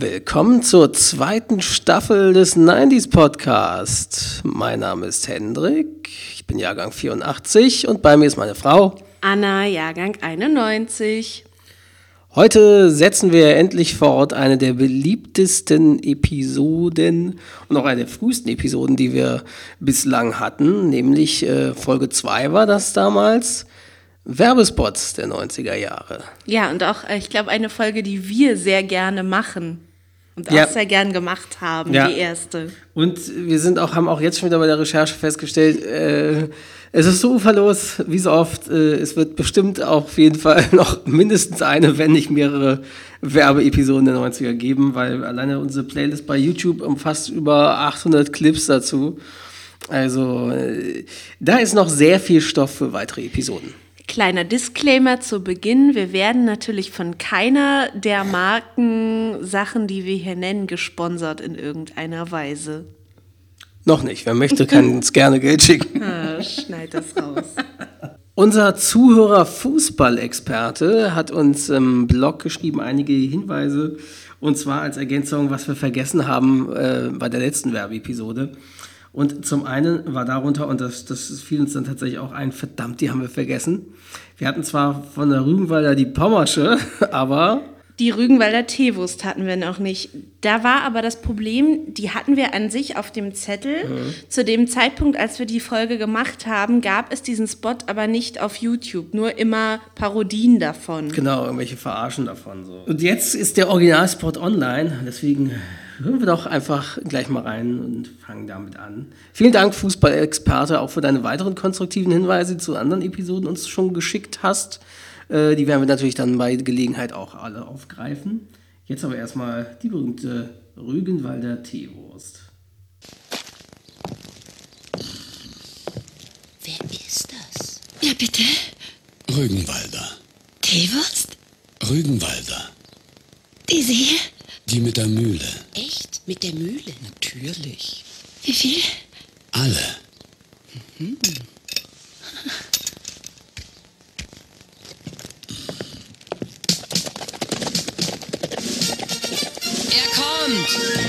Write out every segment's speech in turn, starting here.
Willkommen zur zweiten Staffel des 90s Podcast. Mein Name ist Hendrik, ich bin Jahrgang 84 und bei mir ist meine Frau Anna, Jahrgang 91. Heute setzen wir endlich fort eine der beliebtesten Episoden und auch eine der frühesten Episoden, die wir bislang hatten, nämlich äh, Folge 2 war das damals. Werbespots der 90er Jahre. Ja, und auch, äh, ich glaube, eine Folge, die wir sehr gerne machen. Und auch Ja. sehr gern gemacht haben, Ja. die erste. Und wir sind auch, haben auch jetzt schon wieder bei der Recherche festgestellt, äh, es ist so uferlos, wie so oft. Äh, es wird bestimmt auch auf jeden Fall noch mindestens eine, wenn nicht mehrere Werbeepisoden der 90er geben, weil alleine unsere Playlist bei YouTube umfasst über 800 Clips dazu. Also äh, da ist noch sehr viel Stoff für weitere Episoden. Kleiner Disclaimer zu Beginn. Wir werden natürlich von keiner der Marken Sachen, die wir hier nennen, gesponsert in irgendeiner Weise. Noch nicht. Wer möchte, kann uns gerne Geld schicken. Ah, schneid das raus. Unser Zuhörer Fußballexperte hat uns im Blog geschrieben einige Hinweise und zwar als Ergänzung, was wir vergessen haben äh, bei der letzten Werbeepisode. Und zum einen war darunter, und das, das fiel uns dann tatsächlich auch ein, verdammt, die haben wir vergessen. Wir hatten zwar von der Rügenwalder die Pommersche, aber Die Rügenwalder Teewurst hatten wir noch nicht. Da war aber das Problem, die hatten wir an sich auf dem Zettel. Zu dem Zeitpunkt, als wir die Folge gemacht haben, gab es diesen Spot aber nicht auf YouTube, nur immer Parodien davon. genau, irgendwelche Verarschen davon. So. Und jetzt ist der Originalspot online, deswegen hören wir doch einfach gleich mal rein und fangen damit an. Vielen Dank, Fußballexperte, auch für deine weiteren konstruktiven Hinweise zu anderen Episoden uns schon geschickt hast. Äh, die werden wir natürlich dann bei Gelegenheit auch alle aufgreifen. Jetzt aber erstmal die berühmte Rügenwalder Teewurst. Wer ist das? Ja, bitte. Rügenwalder. Teewurst? Rügenwalder. Diese hier? Die mit der Mühle. Echt? Mit der Mühle? Natürlich. Wie viel? Alle. Er kommt!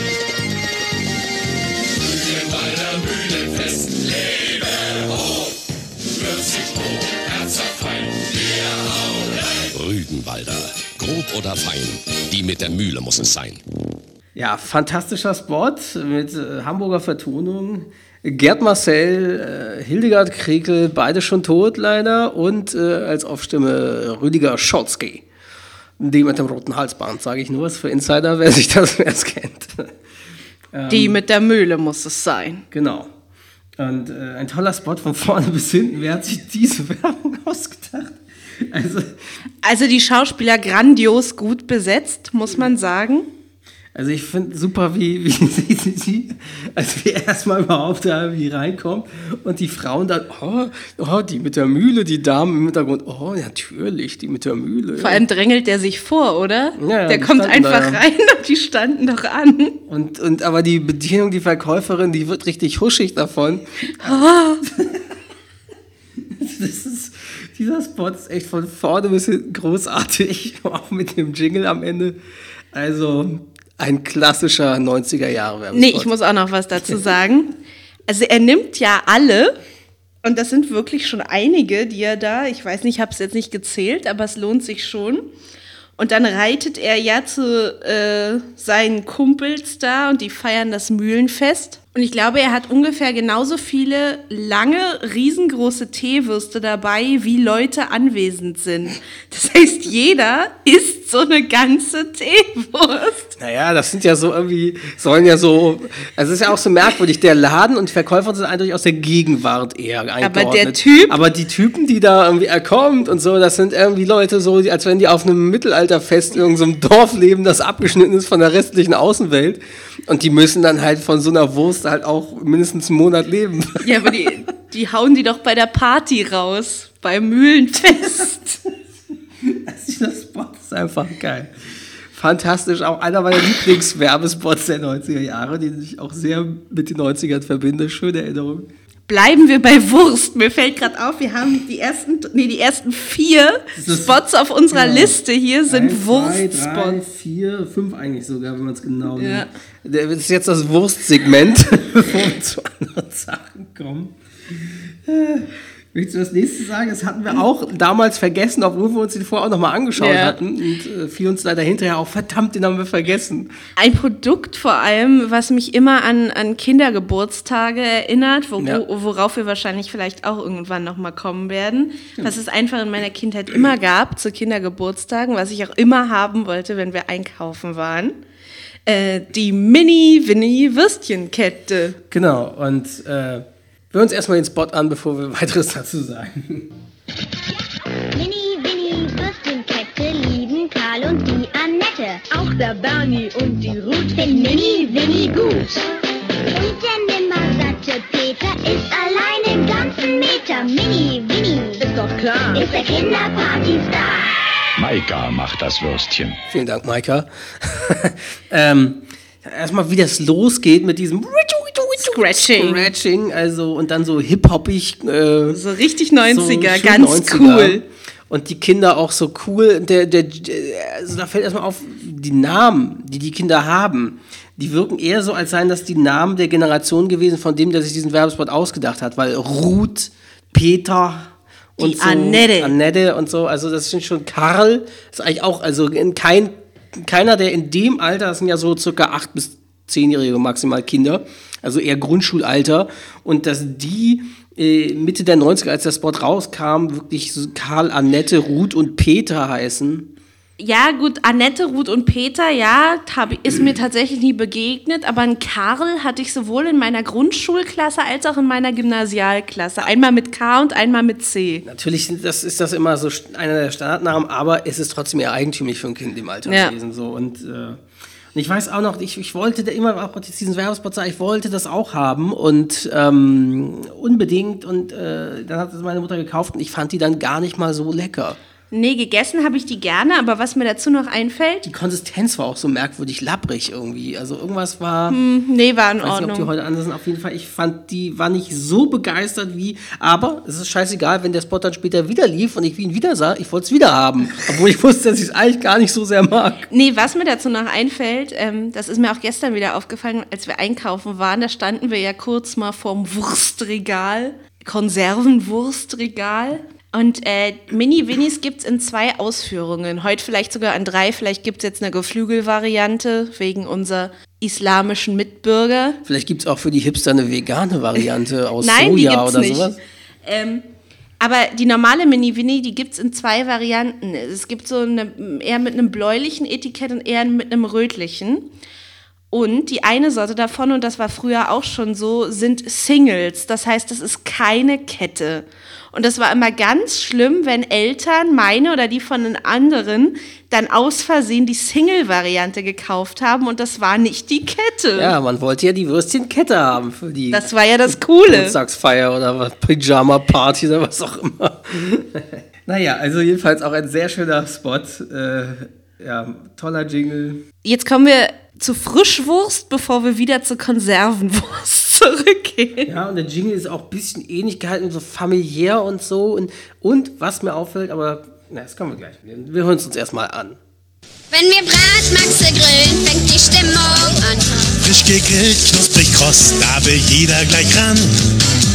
Oder fein. Die mit der Mühle muss es sein. Ja, fantastischer Spot mit äh, Hamburger Vertonung. Gerd Marcel, äh, Hildegard Krekel, beide schon tot leider und äh, als Aufstimme Rüdiger Scholzky. Die mit dem roten Halsband, sage ich nur, ist für Insider, wer sich das es kennt. Die mit der Mühle muss es sein. genau. Und äh, ein toller Spot von vorne bis hinten. Wer hat sich diese Werbung ausgedacht? Also, Also die Schauspieler grandios gut besetzt, muss man sagen. Also ich finde super, wie, wie sie, sie, sie, als wir erstmal überhaupt da wie reinkommen und die Frauen dann, oh, oh, die mit der Mühle, die Damen im Hintergrund, oh, natürlich, die mit der Mühle. Vor allem drängelt der sich vor, oder? Ja, der kommt da, einfach ja. rein und die standen doch an. Und, und aber die Bedienung, die Verkäuferin, die wird richtig huschig davon. das ist, dieser Spot ist echt von vorne bis hinten großartig, auch mit dem Jingle am Ende. Also ein klassischer 90er Jahre Werbespot. Nee, ich muss auch noch was dazu sagen. Also er nimmt ja alle, und das sind wirklich schon einige, die er da, ich weiß nicht, ich habe es jetzt nicht gezählt, aber es lohnt sich schon. Und dann reitet er ja zu äh, seinen Kumpels da und die feiern das Mühlenfest. Und ich glaube, er hat ungefähr genauso viele lange, riesengroße Teewürste dabei, wie Leute anwesend sind. Das heißt, jeder isst so eine ganze Teewurst. Naja, das sind ja so irgendwie, sollen ja so, also es ist ja auch so merkwürdig, der Laden und die Verkäufer sind eindeutig aus der Gegenwart eher eingeordnet. der Typ- Aber die Typen, die da irgendwie er kommt und so, das sind irgendwie Leute so, als wenn die auf einem Mittelalterfest in irgendeinem Dorf leben, das abgeschnitten ist von der restlichen Außenwelt. Und die müssen dann halt von so einer Wurst halt auch mindestens einen Monat leben. Ja, aber die, die hauen die doch bei der Party raus, beim Mühlenfest. Dieser Spot ist einfach geil. Fantastisch, auch einer meiner Lieblingswerbespots der 90er Jahre, den ich auch sehr mit den 90ern verbinde. Schöne Erinnerung. Bleiben wir bei Wurst. Mir fällt gerade auf, wir haben die ersten, nee, die ersten vier Spots auf unserer genau. Liste hier sind Wurstspots. vier, fünf eigentlich sogar, wenn man es genau Ja. nimmt. Das ist jetzt das Wurstsegment, bevor wir zu anderen Sachen kommen. Möchtest du das nächste sagen? Das hatten wir auch damals vergessen, obwohl wir uns den vorher auch nochmal angeschaut Ja. hatten. Und äh, fiel uns leider hinterher auch, verdammt, den haben wir vergessen. Ein Produkt vor allem, was mich immer an, an Kindergeburtstage erinnert, wo, Ja. worauf wir wahrscheinlich vielleicht auch irgendwann nochmal kommen werden. Was es einfach in meiner Kindheit immer gab zu Kindergeburtstagen, was ich auch immer haben wollte, wenn wir einkaufen waren. Äh, die Mini-Winnie-Würstchenkette. Genau, und äh, wir uns erstmal den Spot an, bevor wir weiteres dazu sagen. Mini, Winnie, Würstchenkette lieben Karl und die Annette. Auch der Bernie und die Ruth finden Mini, Winnie gut. Und der nimmersatte Peter ist allein im ganzen Meter. Mini, Winnie, ist doch klar, ist der Kinderpartystar. Maika macht das Würstchen. Vielen Dank, Maika. ähm, erstmal, wie das losgeht mit diesem Scratching. Scratching, also und dann so hip-hoppig. Äh, So richtig 90er, schön ganz 90er. cool. Und die Kinder auch so cool. Der, der, also da fällt erstmal auf, die Namen, die die Kinder haben, die wirken eher so, als seien das die Namen der Generation gewesen, von dem, der sich diesen Werbespot ausgedacht hat. Weil Ruth, Peter und Die so, Annette. Annette und so, also das sind schon Karl, ist eigentlich auch, also in kein, keiner, der in dem Alter, das sind ja so circa acht bis zehnjährige maximal Kinder, also eher Grundschulalter, und dass die äh, Mitte der 90er, als der Spot rauskam, wirklich so Karl, Annette, Ruth und Peter heißen. Ja, gut, Annette, Ruth und Peter, ja, hab, ist mir tatsächlich nie begegnet, aber einen Karl hatte ich sowohl in meiner Grundschulklasse als auch in meiner Gymnasialklasse. Einmal mit K und einmal mit C. Natürlich das, ist das immer so einer der Standardnamen, aber es ist trotzdem eher eigentümlich für ein Kind im Alter Ja. gewesen. So. Und, äh, und ich weiß auch noch, ich, ich wollte da immer auch diesen Werbespot sagen, ich wollte das auch haben und ähm, unbedingt. Und äh, dann hat es meine Mutter gekauft und ich fand die dann gar nicht mal so lecker. Nee, gegessen habe ich die gerne, aber was mir dazu noch einfällt, Die Konsistenz war auch so merkwürdig lapprig irgendwie. Also irgendwas war. nee, war in Ich weiß nicht, ob die Ordnung. heute anders sind. Auf jeden Fall, ich fand, die war nicht so begeistert wie. Aber es ist scheißegal, wenn der Spot dann später wieder lief und ich ihn wieder sah, ich wollte es wieder haben. Obwohl ich wusste, dass ich es eigentlich gar nicht so sehr mag. Nee, was mir dazu noch einfällt, ähm, das ist mir auch gestern wieder aufgefallen, als wir einkaufen waren, da standen wir ja kurz mal vorm Wurstregal, Konservenwurstregal. Und äh, Mini-Winnies gibt es in zwei Ausführungen. Heute vielleicht sogar an drei. Vielleicht gibt es jetzt eine Geflügelvariante wegen unserer islamischen Mitbürger. Vielleicht gibt es auch für die Hipster eine vegane Variante aus Nein, die Soja gibt's oder nicht. sowas. Ähm, aber die normale Mini-Winnie, die gibt es in zwei Varianten. Es gibt so eine, eher mit einem bläulichen Etikett und eher mit einem rötlichen. Und die eine Sorte davon, und das war früher auch schon so, sind Singles. Das heißt, das ist keine Kette. Und das war immer ganz schlimm, wenn Eltern, meine oder die von den anderen, dann aus Versehen die Single-Variante gekauft haben und das war nicht die Kette. Ja, man wollte ja die Würstchenkette haben für die Das war ja das Coole. Geburtstagsfeier oder Pyjama-Party oder was auch immer. naja, also jedenfalls auch ein sehr schöner Spot. Äh, ja, toller Jingle. Jetzt kommen wir zu Frischwurst, bevor wir wieder zur Konservenwurst zurückgehen. Ja, und der Jingle ist auch ein bisschen ähnlich gehalten, so familiär und so. Und, und was mir auffällt, aber na, das kommen wir gleich. Wir, wir hören es uns erstmal an. Wenn wir Bratmaxe grillen, fängt die Stimmung an. Frisch gegrillt, knusprig kross, da will jeder gleich ran.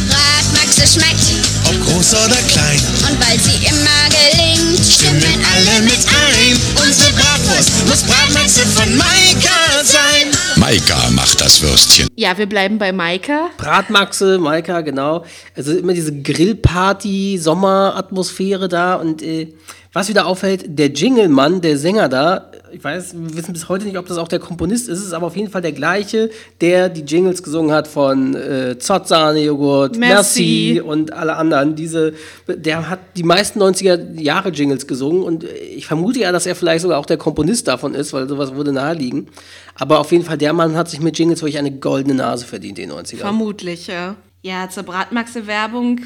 Bratmaxe schmeckt Ob groß oder klein, und weil sie immer gelingt, stimmen alle mit ein. Unsere Bratwurst muss Bratmaxe von Maika sein. Maika macht das Würstchen. Ja, wir bleiben bei Maika. Bratmaxe, Maika, genau. Also immer diese Grillparty, Sommeratmosphäre da. Und äh, was wieder auffällt, der Jinglemann, der Sänger da, ich weiß, wir wissen bis heute nicht, ob das auch der Komponist ist, es ist aber auf jeden Fall der gleiche, der die Jingles gesungen hat von äh, Zott-Sahne-Joghurt, Merci. Merci und alle anderen. Diese, der hat die meisten 90er Jahre Jingles gesungen und ich vermute ja, dass er vielleicht sogar auch der Komponist davon ist, weil sowas würde naheliegen. Aber auf jeden Fall, der Mann hat sich mit Jingles wirklich eine goldene Nase verdient, in den 90ern. Vermutlich, ja. Ja, zur Bratmaxe-Werbung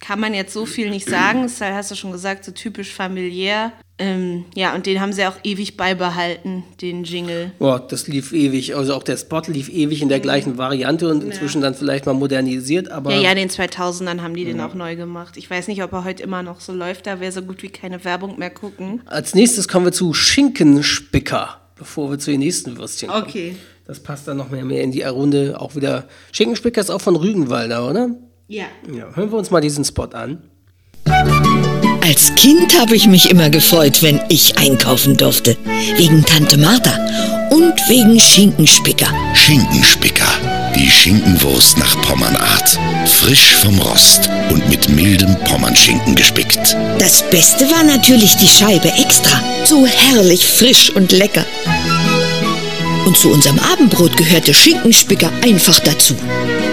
kann man jetzt so viel nicht sagen. Ist halt, hast du schon gesagt, so typisch familiär. Ähm, ja, und den haben sie auch ewig beibehalten, den Jingle. Boah, das lief ewig. Also auch der Spot lief ewig in der gleichen Variante und inzwischen dann vielleicht mal modernisiert, aber. Ja, ja, den 2000ern haben die den auch neu gemacht. Ich weiß nicht, ob er heute immer noch so läuft, da wäre so gut wie keine Werbung mehr gucken. Als nächstes kommen wir zu Schinkenspicker, bevor wir zu den nächsten Würstchen kommen. Okay. Das passt dann noch mehr, mehr in die Runde. Auch wieder. Schinkenspicker ist auch von Rügenwalder, oder? Ja. Ja, hören wir uns mal diesen Spot an. Als Kind habe ich mich immer gefreut, wenn ich einkaufen durfte. Wegen Tante Martha und wegen Schinkenspicker. Schinkenspicker. Die Schinkenwurst nach Pommernart. Frisch vom Rost und mit mildem Pommernschinken gespickt. Das Beste war natürlich die Scheibe extra. So herrlich frisch und lecker. Und zu unserem Abendbrot gehörte Schinkenspicker einfach dazu.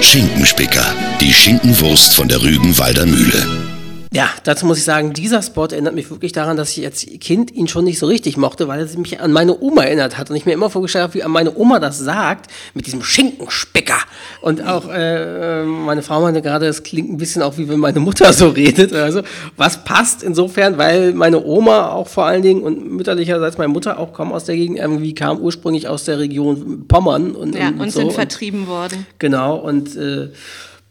Schinkenspicker. Die Schinkenwurst von der Rügenwalder Mühle. Ja, dazu muss ich sagen, dieser Spot erinnert mich wirklich daran, dass ich als Kind ihn schon nicht so richtig mochte, weil er mich an meine Oma erinnert hat und ich mir immer vorgestellt habe, wie an meine Oma das sagt, mit diesem Schinkenspicker. Und auch äh, meine Frau meinte gerade, es klingt ein bisschen auch wie wenn meine Mutter so redet. Also was passt insofern, weil meine Oma auch vor allen Dingen und mütterlicherseits meine Mutter auch kommen aus der Gegend, irgendwie kam ursprünglich aus der Region Pommern und, Ja, und, und so. sind vertrieben worden. Genau, und äh,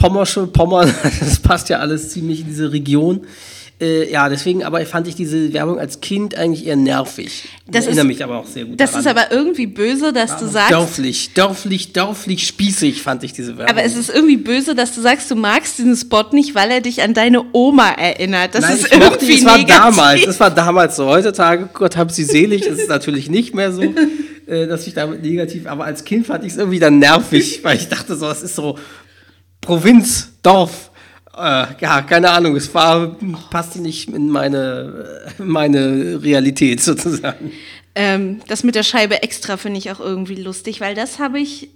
Pommersche, Pommern, das passt ja alles ziemlich in diese Region. Äh, ja, deswegen aber fand ich diese Werbung als Kind eigentlich eher nervig. Das Erinnere ist- mich aber auch sehr gut Das daran. ist aber irgendwie böse, dass du sagst. Dörflich, dörflich, dörflich spießig fand ich diese Werbung. Aber es ist irgendwie böse, dass du sagst, du magst diesen Spot nicht, weil er dich an deine Oma erinnert. Das Nein, ist ich mochte, irgendwie es war negativ. damals, es war damals so. Heutzutage, Gott hab sie selig, ist es natürlich nicht mehr so, äh, dass ich damit negativ, aber als Kind fand ich es irgendwie dann nervig, weil ich dachte so, es ist so Provinz, Dorf. Äh, ja, keine Ahnung, es war, passte nicht in meine, äh, meine Realität sozusagen. Ähm, das mit der Scheibe extra finde ich auch irgendwie lustig, weil das habe ich,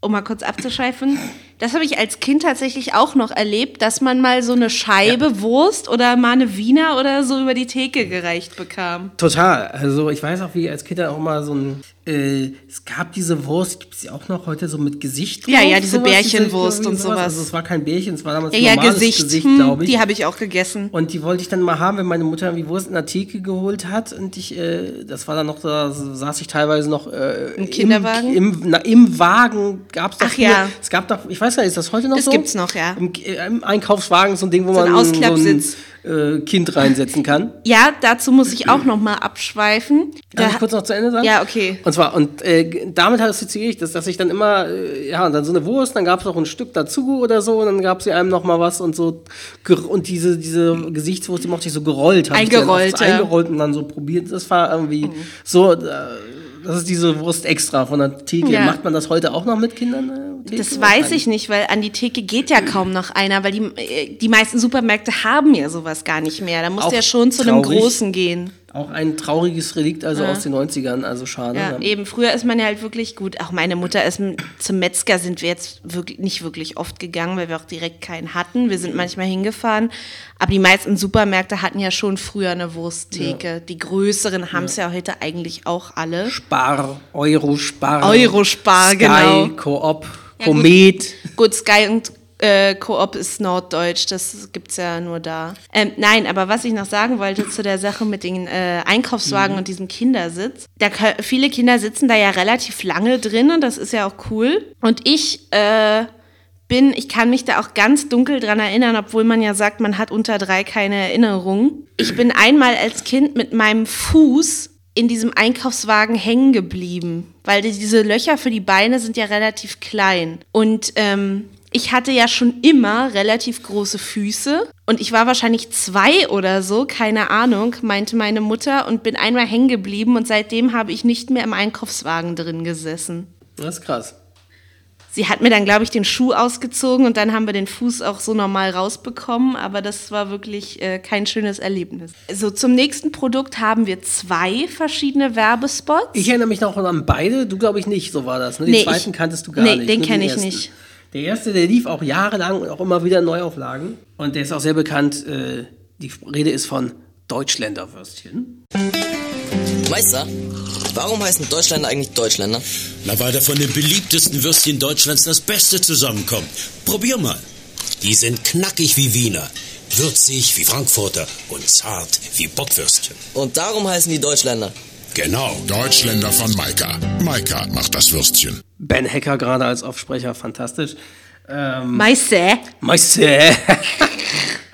um mal kurz abzuschweifen, das habe ich als Kind tatsächlich auch noch erlebt, dass man mal so eine Scheibe Wurst oder mal eine Wiener oder so über die Theke gereicht bekam. Total. Also ich weiß auch, wie als Kind dann auch mal so ein, äh, es gab diese Wurst, gibt es ja auch noch heute so mit Gesicht Ja, drauf, ja, diese sowas, Bärchenwurst irgendwie und sowas. Also es war kein Bärchen, es war damals Ja, ja, normales Gesicht, Gesicht, hm, glaube ich. die habe ich auch gegessen. Und die wollte ich dann mal haben, wenn meine Mutter irgendwie Wurst in der Theke geholt hat. Und ich, äh, das war dann noch, da saß ich teilweise noch äh, Im Kinderwagen? Im, im, na, im Wagen gab es doch Ach früher- ja. Es gab doch, ich weiß nicht, ist das heute noch Das so? gibt's noch, ja. Im, Im Einkaufswagen so ein Ding, wo So ein man Ausklappsitz. so ein äh, Kind reinsetzen kann. Ja, dazu muss ich auch noch mal abschweifen. Darf Da- ich kurz noch zu Ende sagen? Ja, okay. Und zwar, und äh, damit assoziiere ich das, dass ich dann immer, äh, ja, und dann so eine Wurst, dann gab es noch ein Stück dazu oder so, und dann gab sie einem noch mal was und so. Und diese, diese Gesichtswurst, die mochte ich so gerollt. oft Eingerollte. eingerollt und dann so probiert. Das war irgendwie Mhm. so, äh, das ist diese Wurst extra von der Theke. Ja. Macht man das heute auch noch mit Kindern? Äh, Theke? Das weiß ich nicht, weil an die Theke geht ja kaum noch einer, weil die, äh, die meisten Supermärkte haben ja sowas gar nicht mehr. Da musst du ja schon zu einem großen gehen. Auch ein trauriges Relikt, also aus den 90ern, also schade. Ja, eben. Früher ist man ja halt wirklich gut. Auch meine Mutter ist zum Metzger sind wir jetzt wirklich nicht wirklich oft gegangen, weil wir auch direkt keinen hatten. Wir sind manchmal hingefahren. Aber die meisten Supermärkte hatten ja schon früher eine Wursttheke. Die größeren haben es ja heute eigentlich auch alle. Spar, Eurospar. Eurospar, Sky, genau. Coop, Ja, gut. Komet. Gut, Sky und äh, Coop ist norddeutsch, das gibt's ja nur da. Ähm, nein, aber was ich noch sagen wollte zu der Sache mit den äh, Einkaufswagen und diesem Kindersitz. Da, viele Kinder sitzen da ja relativ lange drin und das ist ja auch cool. Und ich äh, bin, ich kann mich da auch ganz dunkel dran erinnern, obwohl man ja sagt, man hat unter drei keine Erinnerung. Ich bin einmal als Kind mit meinem Fuß in diesem Einkaufswagen hängen geblieben, weil die- diese Löcher für die Beine sind ja relativ klein. Und ähm, ich hatte ja schon immer relativ große Füße und ich war wahrscheinlich zwei oder so, keine Ahnung, meinte meine Mutter und bin einmal hängen geblieben und seitdem habe ich nicht mehr im Einkaufswagen drin gesessen. Das ist krass. Sie hat mir dann, glaube ich, den Schuh ausgezogen und dann haben wir den Fuß auch so normal rausbekommen, aber das war wirklich äh, kein schönes Erlebnis. So, zum nächsten Produkt haben wir zwei verschiedene Werbespots. Ich erinnere mich noch an beide, du glaube ich nicht, so war das. Ne? Den Nee, zweiten ich- kanntest du gar nee, nicht. den nur kenn ich ersten. nicht. Der erste, der lief auch jahrelang und auch immer wieder in Neuauflagen. Und der ist auch sehr bekannt. Äh, die Rede ist von Deutschländerwürstchen. Meister, warum heißen Deutschländer eigentlich Deutschländer? Na, weil da von den beliebtesten Würstchen Deutschlands das Beste zusammenkommt. Probier mal. Die sind knackig wie Wiener. würzig wie Frankfurter und zart wie Bockwürstchen. Und darum heißen die Deutschländer. Genau, Deutschländer von Maika. Maika macht das Würstchen. Ben Hacker gerade als Aufsprecher, fantastisch. Ähm, Meister. Meister.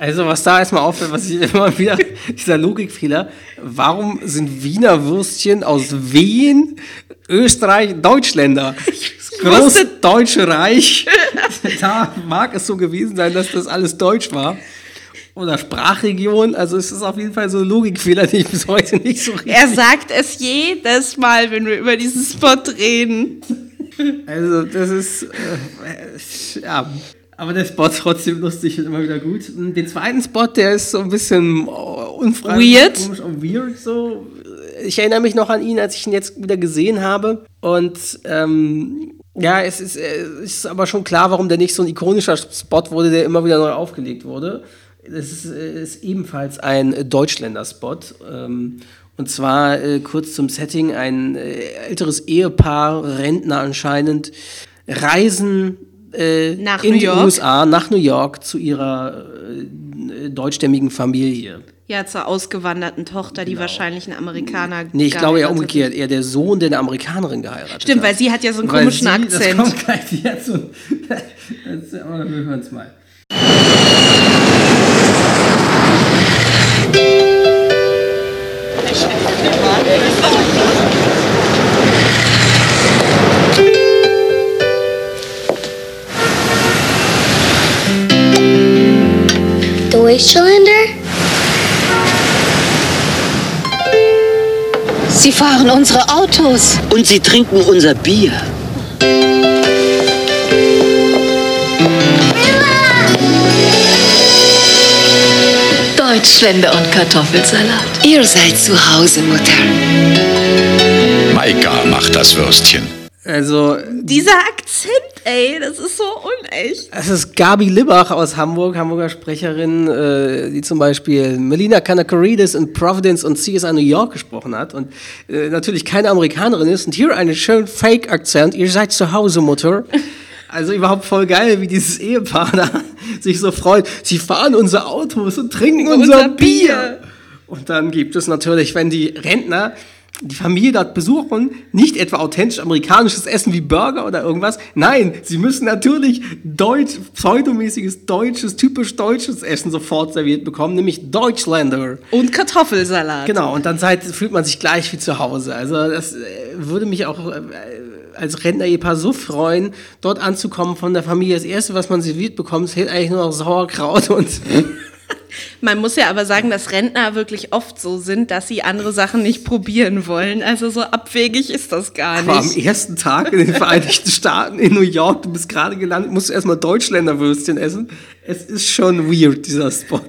Also was da erstmal auffällt, was ich immer wieder, dieser Logikfehler, warum sind Wiener Würstchen aus Wien, Österreich, Deutschländer? Das große Deutsche Reich, da mag es so gewesen sein, dass das alles deutsch war. Oder Sprachregion, also es ist auf jeden Fall so ein Logikfehler, den ich bis heute nicht so richtig... Er sagt es jedes Mal, wenn wir über diesen Spot reden. Also das ist, äh, ja, aber der Spot trotzdem lustig und immer wieder gut. Den zweiten Spot, der ist so ein bisschen unfreiwillig. Weird. Komisch und weird so. Ich erinnere mich noch an ihn, als ich ihn jetzt wieder gesehen habe. Und ähm, ja, es ist, es ist aber schon klar, warum der nicht so ein ikonischer Spot wurde, der immer wieder neu aufgelegt wurde. Das ist, ist ebenfalls ein Deutschländer-Spot. Ähm, und zwar äh, kurz zum Setting: ein äh, älteres Ehepaar, Rentner anscheinend, reisen äh, Nach in New die York? USA, nach New York, zu ihrer äh, deutschstämmigen Familie. Ja, zur ausgewanderten Tochter, die wahrscheinlich einen Amerikaner Nee, ich glaube geheiratet umgekehrt, eher der Sohn, der eine Amerikanerin geheiratet Stimmt, hat. weil sie hat ja so einen Weil komischen sie, Akzent. Das kommt gleich jetzt. So, jetzt aber wir hören es Deutschländer? Sie fahren unsere Autos. Und sie trinken unser Bier. Deutschländer und Kartoffelsalat. Ihr seid zu Hause, Mutter. Maika macht das Würstchen. Also, Dieser Akzent, ey, das ist so unecht. es ist Gabi Libbach aus Hamburg, Hamburger Sprecherin, äh, die zum Beispiel Melina Kanakaridis in Providence und CSI New York gesprochen hat und äh, natürlich keine Amerikanerin ist und hier einen schönen Fake-Akzent. Ihr seid zu Hause, Mutter. Also überhaupt voll geil, wie dieses Ehepaar da sich so freut. Sie fahren unsere Autos und trinken unser, Unser Bier. Bier. Und dann gibt es natürlich, wenn die Rentner die Familie dort besuchen, nicht etwa authentisch amerikanisches Essen wie Burger oder irgendwas. Nein, sie müssen natürlich deutsch, pseudomäßiges deutsches, typisch deutsches Essen sofort serviert bekommen, nämlich Deutschländer. Und Kartoffelsalat. Genau, und dann seid, fühlt man sich gleich wie zu Hause. Also das äh, würde mich auch äh, als Rentner-Ehepaar so freuen, dort anzukommen von der Familie. Das Erste, was man serviert bekommt, ist eigentlich nur noch Sauerkraut und Man muss ja aber sagen, dass Rentner wirklich oft so sind, dass sie andere Sachen nicht probieren wollen. Also so abwegig ist das gar Aber am nicht. ersten Tag in den Vereinigten Staaten, in New York, du bist gerade gelandet, musst du erstmal Deutschländerwürstchen essen. Es ist schon weird, dieser Spot.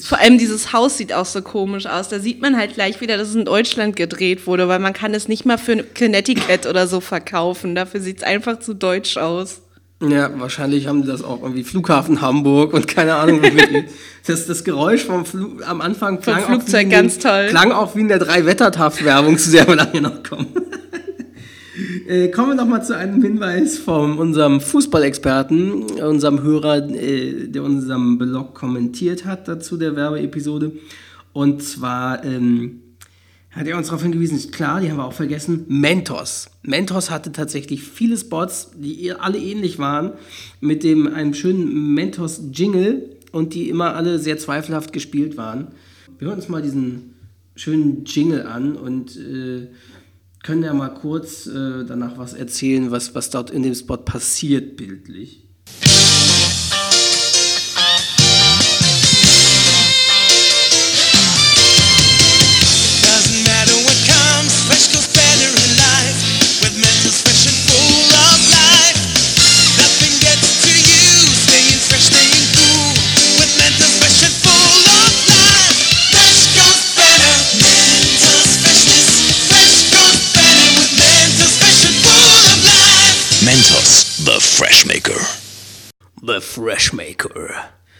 Vor allem dieses Haus sieht auch so komisch aus. Da sieht man halt gleich wieder, dass es in Deutschland gedreht wurde, weil man kann es nicht mal für Connecticut oder so verkaufen. Dafür sieht es einfach zu deutsch aus. Ja, wahrscheinlich haben die das auch irgendwie Flughafen Hamburg und keine Ahnung. das, das Geräusch vom Flu am Anfang klang, auch Flugzeug wie in ganz den- toll. klang auch wie in der Drei-Wettertaft-Werbung, zu der wir nachher noch kommen. Äh, kommen wir noch mal zu einem Hinweis von unserem Fußballexperten, unserem Hörer, äh, der unserem Blog kommentiert hat dazu der Werbeepisode. Und zwar ähm, hat er uns darauf hingewiesen, ist klar, die haben wir auch vergessen, Mentos. Mentos hatte tatsächlich viele Spots, die alle ähnlich waren, mit dem einem schönen Mentos-Jingle und die immer alle sehr zweifelhaft gespielt waren. Wir hören uns mal diesen schönen Jingle an und äh, können ja mal kurz äh, danach was erzählen, was, was dort in dem Spot passiert, bildlich. The Fresh Maker. The Fresh Maker.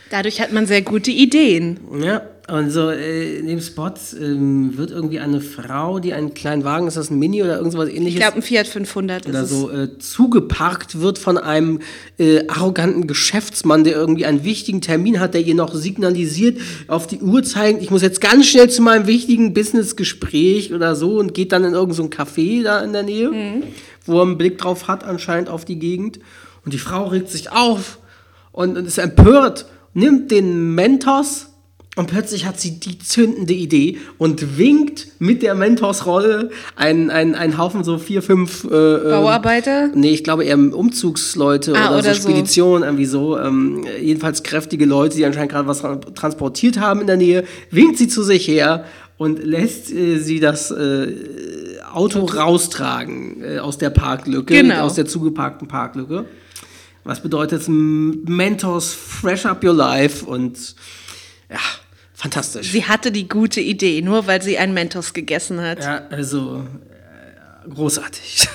Dadurch hat man sehr gute Ideen. Ja, und so äh, in dem Spot ähm, wird irgendwie eine Frau, die einen kleinen Wagen, ist das ein Mini oder irgendwas ähnliches? Ich glaube, ein Fiat 500 oder ist so äh, zugeparkt wird von einem äh, arroganten Geschäftsmann, der irgendwie einen wichtigen Termin hat, der ihr noch signalisiert, auf die Uhr zeigend, ich muss jetzt ganz schnell zu meinem wichtigen Businessgespräch oder so und geht dann in irgendein so ein Café da in der Nähe, Mhm. wo er einen Blick drauf hat, anscheinend auf die Gegend. Und die Frau regt sich auf und, und ist empört, nimmt den Mentos und plötzlich hat sie die zündende Idee und winkt mit der Mentos-Rolle einen, einen, einen Haufen so vier, fünf äh, ähm, Bauarbeiter? Nee, ich glaube eher Umzugsleute Ah, oder, oder so so. Speditionen, irgendwie so. Ähm, jedenfalls kräftige Leute, die anscheinend gerade was tra- transportiert haben in der Nähe, winkt sie zu sich her und lässt äh, sie das äh, Auto raustragen äh, aus der Parklücke, Genau. aus der zugeparkten Parklücke. Was bedeutet M- Mentos Fresh Up Your Life und ja, fantastisch. Sie hatte die gute Idee, nur weil sie einen Mentos gegessen hat. ja, also äh, großartig.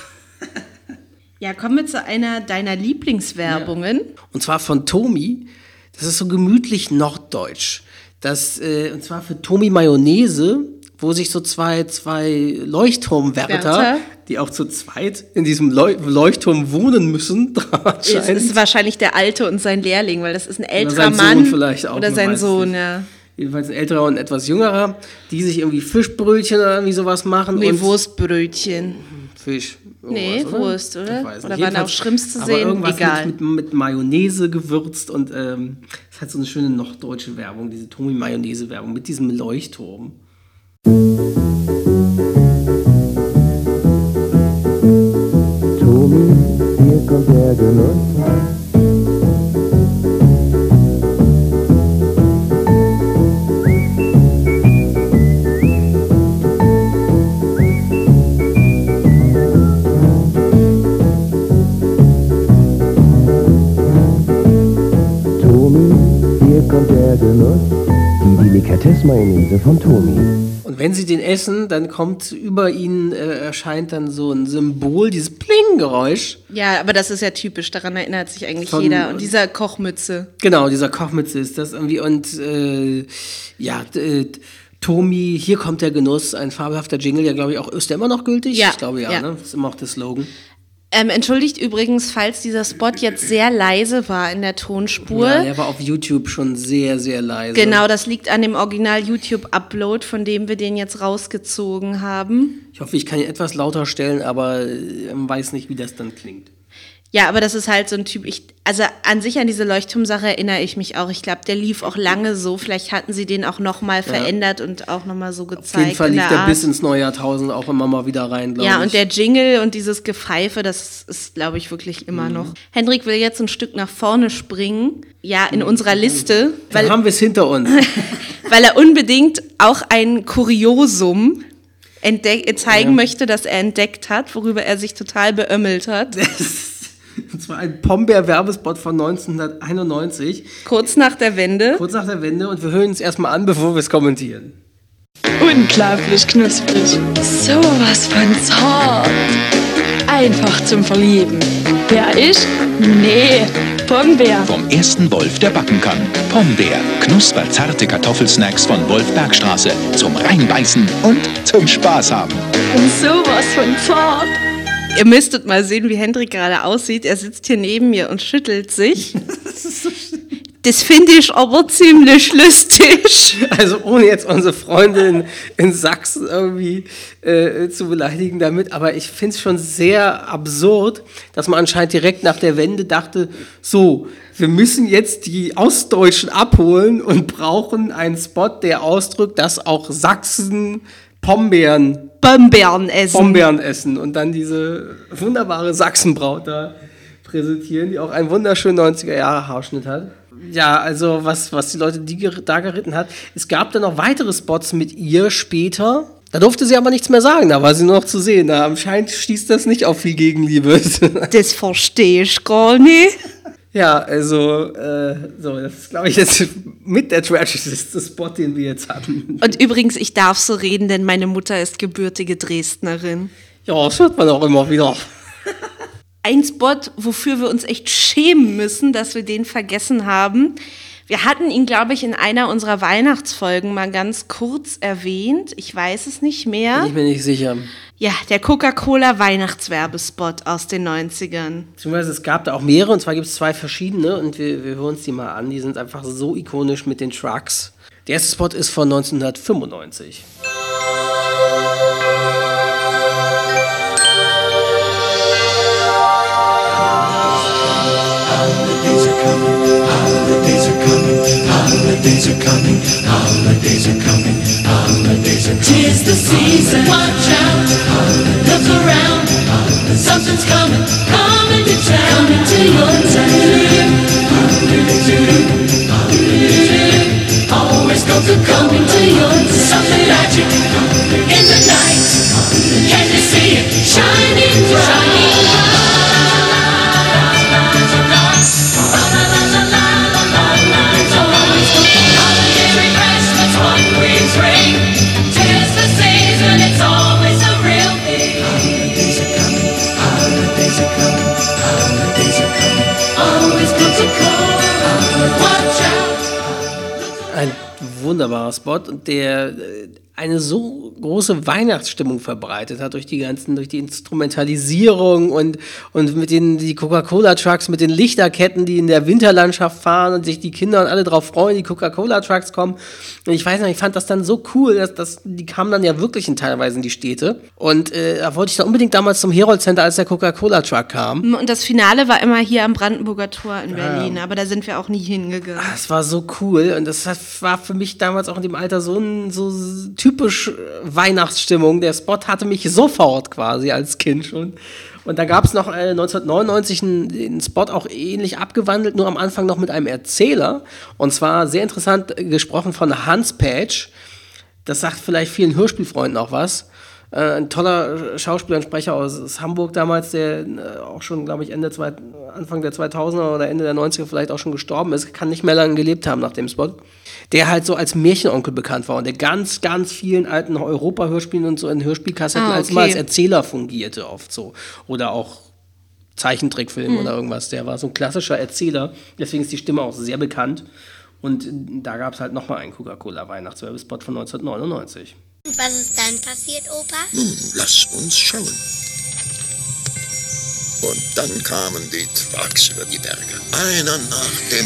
Ja, kommen wir zu einer deiner Lieblingswerbungen. Und zwar von Tomi. Das ist so gemütlich norddeutsch. Das, äh, und zwar für Tomi Mayonnaise, wo sich so zwei, zwei Leuchtturmwärter, Wärter. die auch zu zweit in diesem Leu Leuchtturm wohnen müssen, Es anscheinend. ist wahrscheinlich der Alte und sein Lehrling, weil das ist ein älterer Sohn Mann. vielleicht auch, Oder sein Sohn, ja. Jedenfalls ein älterer und etwas jüngerer, die sich irgendwie Fischbrötchen oder irgendwie sowas machen. Nee, und Wurstbrötchen. Fisch. Nee, irgendwas, Wurst, oder? Oder waren auch Shrimps zu aber sehen? Irgendwas Egal. Mit, mit, mit Mayonnaise gewürzt und ähm, es hat so eine schöne norddeutsche Werbung, diese Tomi Mayonnaise Werbung mit diesem Leuchtturm. Tomi, hier kommt der Genuss. Kommt der Genuss. Die Delikatesse-Mayonnaise von Tomi. Wenn sie den essen, dann kommt über ihnen, äh, erscheint dann so ein Symbol, dieses Pling-Geräusch. Ja, aber das ist ja typisch, daran erinnert sich eigentlich Von- jeder. Und dieser Kochmütze. Genau, dieser Kochmütze ist das irgendwie. Und äh, ja, äh, Tomi, hier kommt der Genuss, ein fabelhafter Jingle, ja, glaube ich, auch, ist der immer noch gültig? Ja, Ich glaube ja, ja. ne? Das ist immer auch der Slogan. Ähm, entschuldigt übrigens, falls dieser Spot jetzt sehr leise war in der Tonspur. Ja, der war auf YouTube schon sehr, sehr leise. Genau, das liegt an dem Original-YouTube-Upload, von dem wir den jetzt rausgezogen haben. Ich hoffe, ich kann ihn etwas lauter stellen, aber äh, weiß nicht, wie das dann klingt. Ja, aber das ist halt so ein Typ. Ich, also an sich an diese Leuchtturmsache erinnere ich mich auch. Ich glaube, der lief auch lange so. Vielleicht hatten sie den auch noch mal verändert und auch noch mal so gezeigt. Auf jeden Fall lief der der bis ins neue Jahrtausend auch immer mal wieder rein, glaube ich. Ja, und der Jingle und dieses Gepfeife, das ist, glaube ich, wirklich immer Mhm. noch. Hendrik will jetzt ein Stück nach vorne springen. Ja, in unserer Liste, Dann weil, haben wir es hinter uns. weil er unbedingt auch ein Kuriosum zeigen möchte, das er entdeckt hat, worüber er sich total beömmelt hat. Und zwar ein Pombeer-Werbespot von 1991. Kurz nach der Wende. Kurz nach der Wende. Und wir hören uns erstmal an, bevor wir es kommentieren. Unglaublich knusprig. Sowas von zart. Einfach zum Verlieben. Wer ich? Nee, Pombeer. Vom ersten Wolf, der backen kann. Pombeer. Knusperzarte Kartoffelsnacks von Wolfbergstraße. Zum Reinbeißen und zum Spaß haben. Sowas von zart. Ihr müsstet mal sehen, wie Hendrik gerade aussieht. Er sitzt hier neben mir und schüttelt sich. Das finde ich aber ziemlich lustig. Also ohne jetzt unsere Freunde in, in Sachsen irgendwie äh, zu beleidigen damit, aber ich finde es schon sehr absurd, dass man anscheinend direkt nach der Wende dachte, so, wir müssen jetzt die Ostdeutschen abholen und brauchen einen Spot, der ausdrückt, dass auch Sachsen Pombeeren Pombeeren essen. Pombeeren essen und dann diese wunderbare Sachsenbraut da präsentieren, die auch einen wunderschönen 90er Jahre Haarschnitt hat. Ja, also was, was die Leute die da geritten hat. Es gab dann noch weitere Spots mit ihr später. Da durfte sie aber nichts mehr sagen, da war sie nur noch zu sehen. Da anscheinend stieß das nicht auf viel Gegenliebe. Das verstehe ich gar nicht. Ja, also, äh, so, das ist, glaube ich, jetzt mit der trashigste Spot, den wir jetzt hatten. Und übrigens, ich darf so reden, denn meine Mutter ist gebürtige Dresdnerin. Ja, das hört man auch immer wieder. Ein Spot, wofür wir uns echt schämen müssen, dass wir den vergessen haben. Wir hatten ihn, glaube ich, in einer unserer Weihnachtsfolgen mal ganz kurz erwähnt. Ich weiß es nicht mehr. Bin ich mir nicht sicher. Ja, der Coca-Cola Weihnachtswerbespot aus den 90ern. Beziehungsweise es gab da auch mehrere, und zwar gibt es zwei verschiedene, und wir, wir hören uns die mal an. Die sind einfach so ikonisch mit den Trucks. Der erste Spot ist von 1995. Are coming, holidays are coming, holidays are coming. Tis the season, watch out, Spot und der äh, eine so große Weihnachtsstimmung verbreitet hat durch die ganzen, durch die Instrumentalisierung und, und mit den die Coca-Cola-Trucks, mit den Lichterketten, die in der Winterlandschaft fahren und sich die Kinder und alle drauf freuen, die Coca-Cola-Trucks kommen. Und ich weiß nicht, ich fand das dann so cool, dass, dass die kamen dann ja wirklich in teilweise in die Städte. Und äh, da wollte ich dann unbedingt damals zum Herold Center, als der Coca-Cola-Truck kam. Und das Finale war immer hier am Brandenburger Tor in Berlin, aber da sind wir auch nie hingegangen. Das war so cool und das war für mich damals auch in dem Alter so ein so typisch äh, Weihnachtsstimmung. Der Spot hatte mich sofort quasi als Kind schon. Und da gab es noch äh, 1999 einen, Spot auch ähnlich abgewandelt, nur am Anfang noch mit einem Erzähler. Und zwar sehr interessant äh, gesprochen von Hans Patch. Das sagt vielleicht vielen Hörspielfreunden auch was. Äh, ein toller Schauspieler und Sprecher aus, aus Hamburg damals, der äh, auch schon, glaube ich, Ende zwei, Anfang der 2000er oder Ende der 90er vielleicht auch schon gestorben ist, kann nicht mehr lange gelebt haben nach dem Spot. Der halt so als Märchenonkel bekannt war und der ganz, ganz vielen alten Europa-Hörspielen und so in Hörspielkassetten Ah, als okay. mal als Erzähler fungierte oft so. Oder auch Zeichentrickfilm Hm. oder irgendwas. Der war so ein klassischer Erzähler. Deswegen ist die Stimme auch sehr bekannt. Und da gab es halt nochmal einen Coca-Cola-Weihnachtswerbespot von 1999. Und was ist dann passiert, Opa? Nun, lass uns schauen. Und dann kamen die Trucks über die Berge. Einer nach dem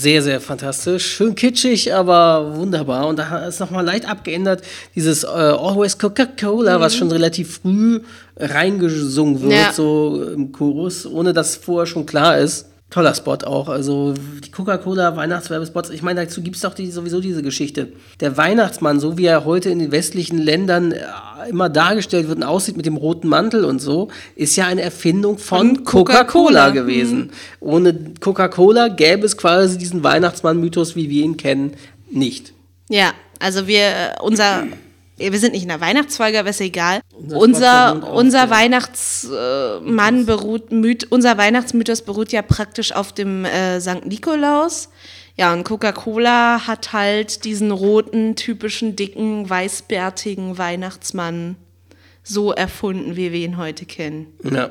sehr, sehr fantastisch. Schön kitschig, aber wunderbar. Und da ist nochmal leicht abgeändert, dieses äh, Always Coca-Cola, was schon relativ früh reingesungen wird, Ja. so im Chorus, ohne dass vorher schon klar ist. Toller Spot auch. Also die Coca-Cola Weihnachtswerbespots, ich meine, dazu gibt es doch die, sowieso diese Geschichte. Der Weihnachtsmann, so wie er heute in den westlichen Ländern äh, immer dargestellt wird und aussieht mit dem roten Mantel und so, ist ja eine Erfindung von, Von Coca-Cola. Coca-Cola gewesen. Ohne Coca-Cola gäbe es quasi diesen Weihnachtsmann-Mythos, wie wir ihn kennen, nicht. Ja, also wir, äh, unser, wir sind nicht in der Weihnachtsfolge, aber ist egal. Unser Unser, unser der- Weihnachtsmann beruht, Myth, unser Weihnachtsmythos beruht ja praktisch auf dem äh, St. Nikolaus. Ja, und Coca-Cola hat halt diesen roten, typischen, dicken, weißbärtigen Weihnachtsmann so erfunden, wie wir ihn heute kennen. Ja.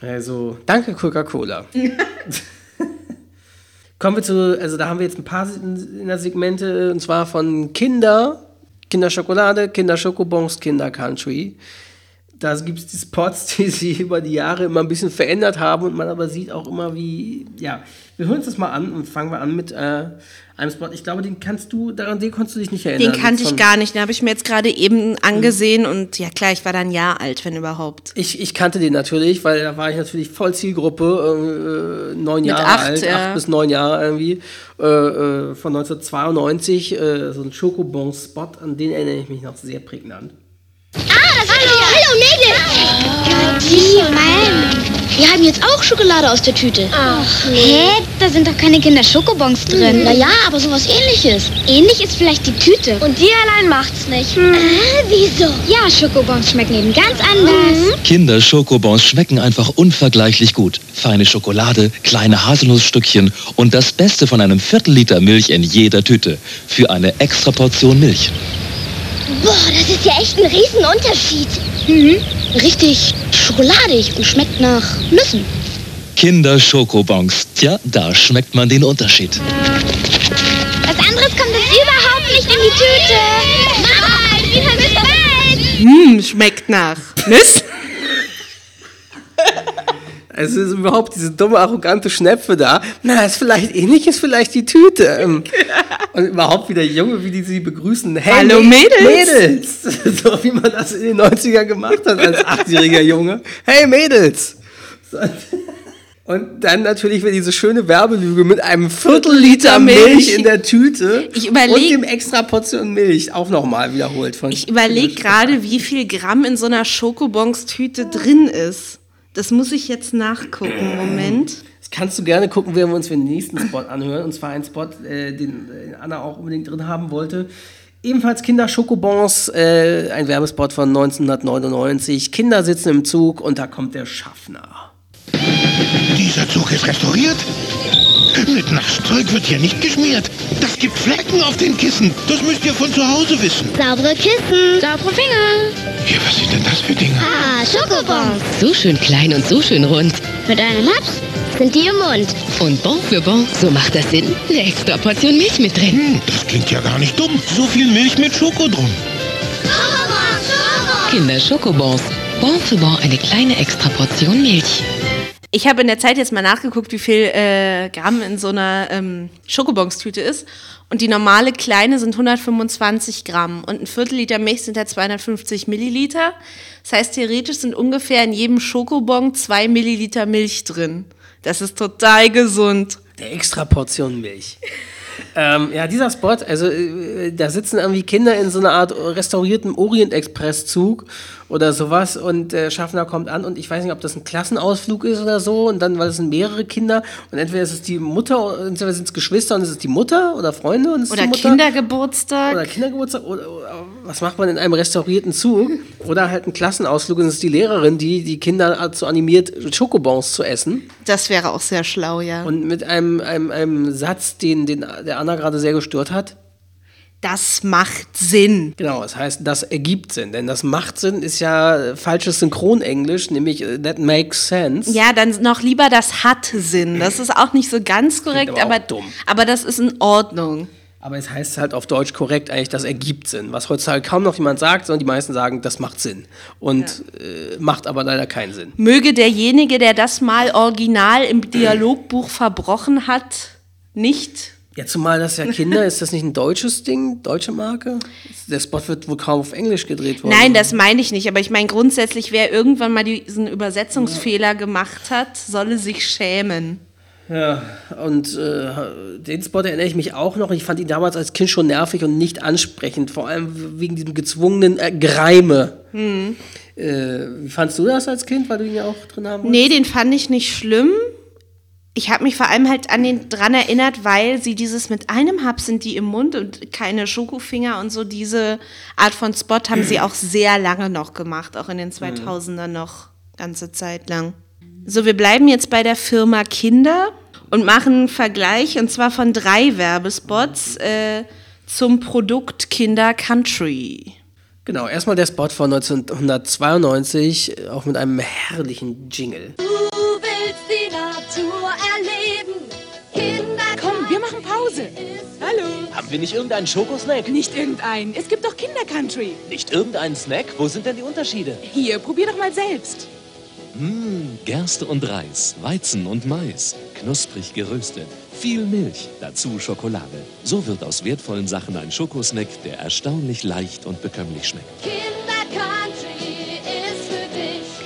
Also, danke Coca-Cola. Kommen wir zu, also da haben wir jetzt ein paar in der Segmente, und zwar von Kinder, Kinderschokolade, Kinderschokobons, Kinder Country. Da gibt es die Spots, die sich über die Jahre immer ein bisschen verändert haben und man aber sieht auch immer, wie, ja, wir hören uns das mal an und fangen wir an mit äh, einem Spot. Ich glaube, den kannst du, daran den konntest du dich nicht erinnern. Den kannte ich gar nicht, den habe ich mir jetzt gerade eben angesehen und ja klar, ich war dann ein Jahr alt, wenn überhaupt. Ich, ich kannte den natürlich, weil da war ich natürlich voll Zielgruppe, äh, neun Mit Jahre acht, alt, ja. acht bis neun Jahre irgendwie, äh, äh, von 1992, äh, so ein Schokobon-Spot, an den erinnere ich mich noch sehr prägnant. Ah, das hallo, hallo, Hallo Mädels! Gotti, Mann! Wir haben jetzt auch Schokolade aus der Tüte. Ach, hä? Da sind doch keine Kinder-Schokobons drin. Naja, aber sowas ähnliches. Ähnlich ist vielleicht die Tüte. Und die allein macht's nicht. Äh, wieso? Ja, Schokobons schmecken eben ganz anders. Kinder-Schokobons schmecken einfach unvergleichlich gut. Feine Schokolade, kleine Haselnussstückchen und das Beste von einem Viertel-Liter Milch in jeder Tüte. Für eine extra Portion Milch. Boah, das ist ja echt ein Riesenunterschied. Mhm. Richtig schokoladig und schmeckt nach Nüssen. Kinder-Schokobons. Tja, da schmeckt man den Unterschied. Was anderes kommt jetzt überhaupt nicht in die Tüte. Mama, ich bin halt bis bald. Hm, schmeckt nach Nüssen. Es ist überhaupt diese dumme, arrogante Schnepfe da. Na, ist vielleicht ähnlich, ist vielleicht die Tüte. Ähm, Und überhaupt wieder Junge, wie die sie begrüßen. Hey, Hallo, Mädels. Mädels! So wie man das in den 90ern gemacht hat als achtjähriger Junge. Hey Mädels! Und dann natürlich wieder diese schöne Werbelüge mit einem Viertelliter Milch, Milch. in der Tüte Ich überleg- und dem extra Portion Milch auch nochmal wiederholt von. Ich überlege gerade, wie viel Gramm in so einer Schokobons-Tüte drin ist. Das muss ich jetzt nachgucken. Moment. Das kannst du gerne gucken, wenn wir uns den nächsten Spot anhören. Und zwar ein Spot, äh, den äh, Anna auch unbedingt drin haben wollte. Ebenfalls Kinder Schokobons, äh, ein Werbespot von 1999. Kinder sitzen im Zug und da kommt der Schaffner. Dieser Zug ist restauriert. Mit Nachtzeug wird hier nicht geschmiert. Das gibt Flecken auf den Kissen. Das müsst ihr von zu Hause wissen. Saubere Kissen. Saubere Finger. Hier, was sind denn das für Dinge? Ah, Schokobons. So schön klein und so schön rund. Mit einem Haps sind die im Mund. Und Bon für Bon, so macht das Sinn. Eine extra Portion Milch mit drin. Hm, das klingt ja gar nicht dumm. So viel Milch mit Schoko drum. Kinder Schokobons. Bon für Bon, eine kleine extra Portion Milch. Ich habe in der Zeit jetzt mal nachgeguckt, wie viel äh, Gramm in so einer ähm, Schokobons-Tüte ist. Und die normale kleine sind 125 Gramm. Und ein Viertel Liter Milch sind ja 250 Milliliter. Das heißt, theoretisch sind ungefähr in jedem Schokobon zwei Milliliter Milch drin. Das ist total gesund. Der extra Portion Milch. ähm, ja, dieser Spot, also äh, da sitzen irgendwie Kinder in so einer Art restaurierten Orient-Express-Zug oder sowas und der Schaffner kommt an und ich weiß nicht, ob das ein Klassenausflug ist oder so und dann, weil es sind mehrere Kinder und entweder ist es die Mutter, entweder sind es Geschwister und es ist die Mutter oder Freunde und es ist Oder die Mutter. Kindergeburtstag. Oder Kindergeburtstag oder, oder was macht man in einem restaurierten Zug? Oder halt ein Klassenausflug und es ist die Lehrerin, die die Kinder dazu animiert, Schokobons zu essen. Das wäre auch sehr schlau, ja. Und mit einem, einem, einem Satz, den, den der Anna gerade sehr gestört hat. Das macht Sinn. Genau, das heißt, das ergibt Sinn. Denn das macht Sinn ist ja falsches Synchronenglisch, nämlich that makes sense. Ja, dann noch lieber das hat Sinn. Das ist auch nicht so ganz korrekt, aber aber, dumm. aber das ist in Ordnung. Aber es heißt halt auf Deutsch korrekt eigentlich, das ergibt Sinn. Was heutzutage kaum noch jemand sagt, sondern die meisten sagen, das macht Sinn. Und äh, macht aber leider keinen Sinn. Möge derjenige, der das mal original im Dialogbuch verbrochen hat, nicht. Ja, zumal das ja Kinder, ist das nicht ein deutsches Ding, deutsche Marke? Der Spot wird wohl kaum auf Englisch gedreht worden. Nein, das meine ich nicht. Aber ich meine grundsätzlich, wer irgendwann mal diesen Übersetzungsfehler gemacht hat, solle sich schämen. Ja, und äh, den Spot erinnere ich mich auch noch. Ich fand ihn damals als Kind schon nervig und nicht ansprechend, vor allem wegen diesem gezwungenen äh, Greime. Hm. Äh, wie fandst du das als Kind, weil du ihn ja auch drin haben wolltest? Nee, den fand ich nicht schlimm. Ich habe mich vor allem halt an den dran erinnert, weil sie dieses mit einem Hub sind die im Mund und keine Schokofinger und so diese Art von Spot haben sie auch sehr lange noch gemacht, auch in den 2000ern noch ganze Zeit lang. So, wir bleiben jetzt bei der Firma Kinder und machen einen Vergleich und zwar von drei Werbespots äh, zum Produkt Kinder Country. Genau, erstmal der Spot von 1992, äh, auch mit einem herrlichen Jingle. Wir nicht irgendeinen Schokosnack? Nicht irgendeinen. Es gibt doch Kinder-Country. Nicht irgendeinen Snack? Wo sind denn die Unterschiede? Hier, probier doch mal selbst. Mmh, Gerste und Reis, Weizen und Mais, knusprig geröstet, viel Milch, dazu Schokolade. So wird aus wertvollen Sachen ein Schokosnack, der erstaunlich leicht und bekömmlich schmeckt. Dich.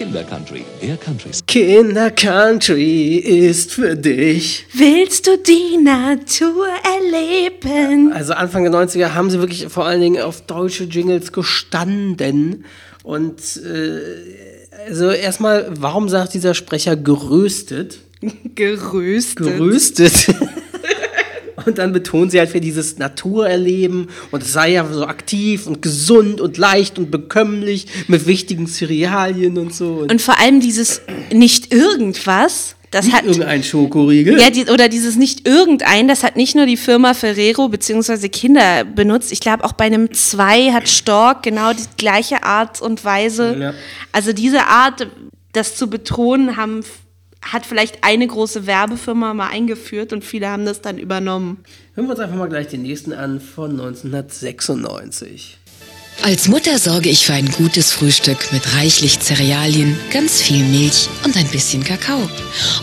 Kindercountry, der Country Kinder Country ist für dich. Willst du die Natur erleben? Also Anfang der 90er haben sie wirklich vor allen Dingen auf deutsche Jingles gestanden. Und äh, also erstmal, warum sagt dieser Sprecher geröstet? Geröstet. Geröstet. Und dann betonen sie halt für dieses Naturerleben und es sei ja so aktiv und gesund und leicht und bekömmlich mit wichtigen Cerealien und so. Und vor allem dieses nicht irgendwas, das Nicht hat irgendein Schokoriegel. ja, die, oder dieses nicht irgendein, das hat nicht nur die Firma Ferrero bzw. Kinder benutzt. Ich glaube auch bei einem 2 hat Stork genau die gleiche Art und Weise. Ja. Also diese Art, das zu betonen, haben, hat vielleicht eine große Werbefirma mal eingeführt und viele haben das dann übernommen. Hören wir uns einfach mal gleich den nächsten an von 1996. Als Mutter sorge ich für ein gutes Frühstück mit reichlich Cerealien, ganz viel Milch und ein bisschen Kakao.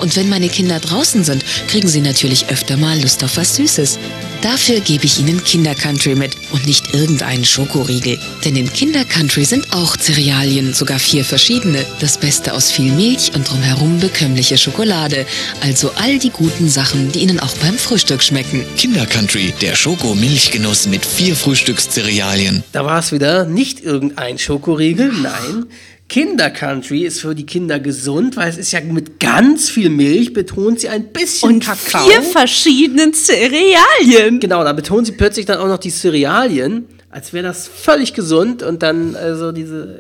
Und wenn meine Kinder draußen sind, kriegen sie natürlich öfter mal Lust auf was Süßes. Dafür gebe ich ihnen Kinder-Country mit und nicht irgendeinen Schokoriegel. Denn in Kinder-Country sind auch Cerealien, sogar vier verschiedene. Das Beste aus viel Milch und drumherum bekömmliche Schokolade. Also all die guten Sachen, die ihnen auch beim Frühstück schmecken. Kinder Country, der Schoko-Milchgenuss mit vier Frühstückscerealien. Da war es wieder nicht irgendein Schokoriegel, nein. Kinder Country ist für die Kinder gesund, weil es ist ja mit ganz viel Milch, betont sie ein bisschen Und Kakao. vier verschiedenen Cerealien. Genau, da betont sie plötzlich dann auch noch die Cerealien, als wäre das völlig gesund und dann also diese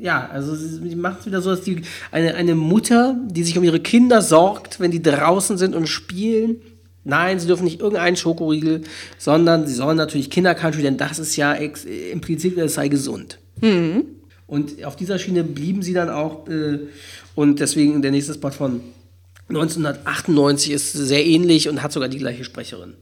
ja, also sie sie macht es wieder so, dass die eine, eine Mutter, die sich um ihre Kinder sorgt, wenn die draußen sind und spielen. Nein, sie dürfen nicht irgendeinen Schokoriegel, sondern sie sollen natürlich Kinder Country, denn das ist ja ex, im Prinzip, es sei gesund. Mhm. Und auf dieser Schiene blieben sie dann auch. Äh, und deswegen der nächste Spot von 1998 ist sehr ähnlich und hat sogar die gleiche Sprecherin.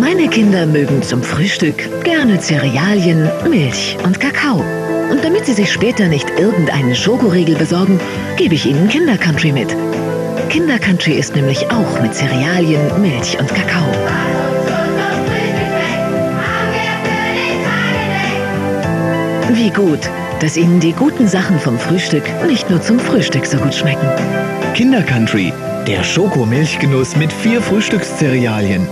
Meine Kinder mögen zum Frühstück gerne Cerealien, Milch und Kakao. Und damit sie sich später nicht irgendeinen Schokoriegel besorgen, gebe ich ihnen Kinder-Country mit. Kinder-Country ist nämlich auch mit Cerealien, Milch und Kakao. Wie gut, dass Ihnen die guten Sachen vom Frühstück nicht nur zum Frühstück so gut schmecken. Kinder Country, der Schokomilchgenuss mit vier Frühstückscerealien.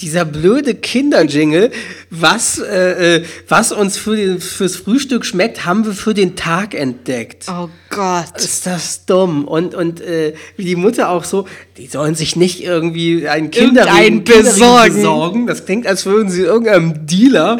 Dieser blöde Kinderjingle, was, äh, äh, was uns für den, fürs Frühstück schmeckt, haben wir für den Tag entdeckt. Oh Gott. Ist das dumm. Und, und äh, wie die Mutter auch so, die sollen sich nicht irgendwie einen Irgendeinen besorgen. besorgen. Das klingt, als würden sie irgendeinem Dealer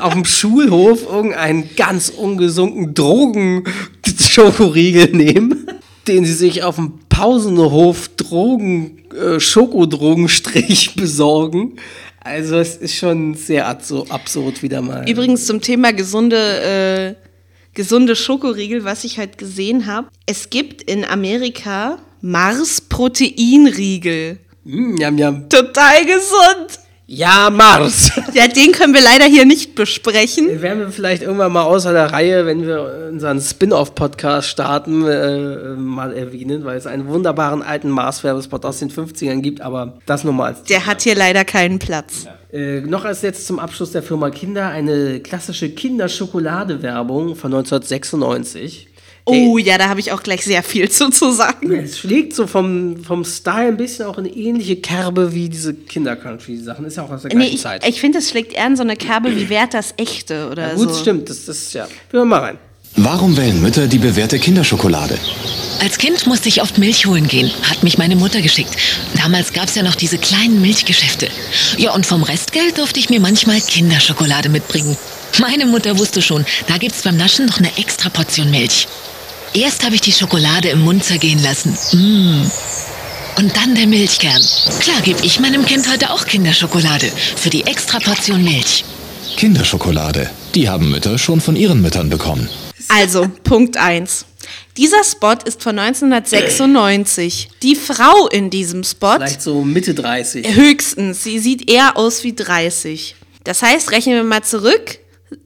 auf dem Schulhof irgendeinen ganz ungesunden Drogen-Schokoriegel nehmen, den sie sich auf dem Pausenhof Drogen, Schokodrogenstrich besorgen. Also es ist schon sehr absurd wieder mal. Übrigens zum Thema gesunde, äh, gesunde Schokoriegel, was ich halt gesehen habe. Es gibt in Amerika Mars Proteinriegel. Mm, jam, jam. Total gesund. Ja, Mars. Ja, den können wir leider hier nicht besprechen. Werden wir vielleicht irgendwann mal außer der Reihe, wenn wir unseren Spin-off-Podcast starten, äh, mal erwähnen, weil es einen wunderbaren alten Mars-Werbespot aus den 50ern gibt, aber das nur mal als Der hat hier leider keinen Platz. Äh, noch als jetzt zum Abschluss der Firma Kinder eine klassische Kinderschokolade-Werbung von 1996. Oh ja, da habe ich auch gleich sehr viel zu, zu sagen. Es schlägt so vom, vom Style ein bisschen auch in eine ähnliche Kerbe wie diese Kinder-Country-Sachen. Ist ja auch aus der Nee, gleichen ich Zeit. ich finde, es schlägt eher in so eine Kerbe wie Werthers Echte oder ja, gut, so. stimmt. Das, das, ja. Hören wir mal rein. Warum wählen Mütter die bewährte Kinderschokolade? Als Kind musste ich oft Milch holen gehen, hat mich meine Mutter geschickt. Damals gab es ja noch diese kleinen Milchgeschäfte. Ja, und vom Restgeld durfte ich mir manchmal Kinderschokolade mitbringen. Meine Mutter wusste schon, da gibt's beim Naschen noch eine extra Portion Milch. Erst habe ich die Schokolade im Mund zergehen lassen. Mmh. Und dann der Milchkern. Klar gebe ich meinem Kind heute auch Kinderschokolade für die extra Portion Milch. Kinderschokolade. Die haben Mütter schon von ihren Müttern bekommen. Also, Punkt 1. Dieser Spot ist von 1996. Die Frau in diesem Spot, Vielleicht so Mitte 30. höchstens, sie sieht eher aus wie 30. Das heißt, rechnen wir mal zurück,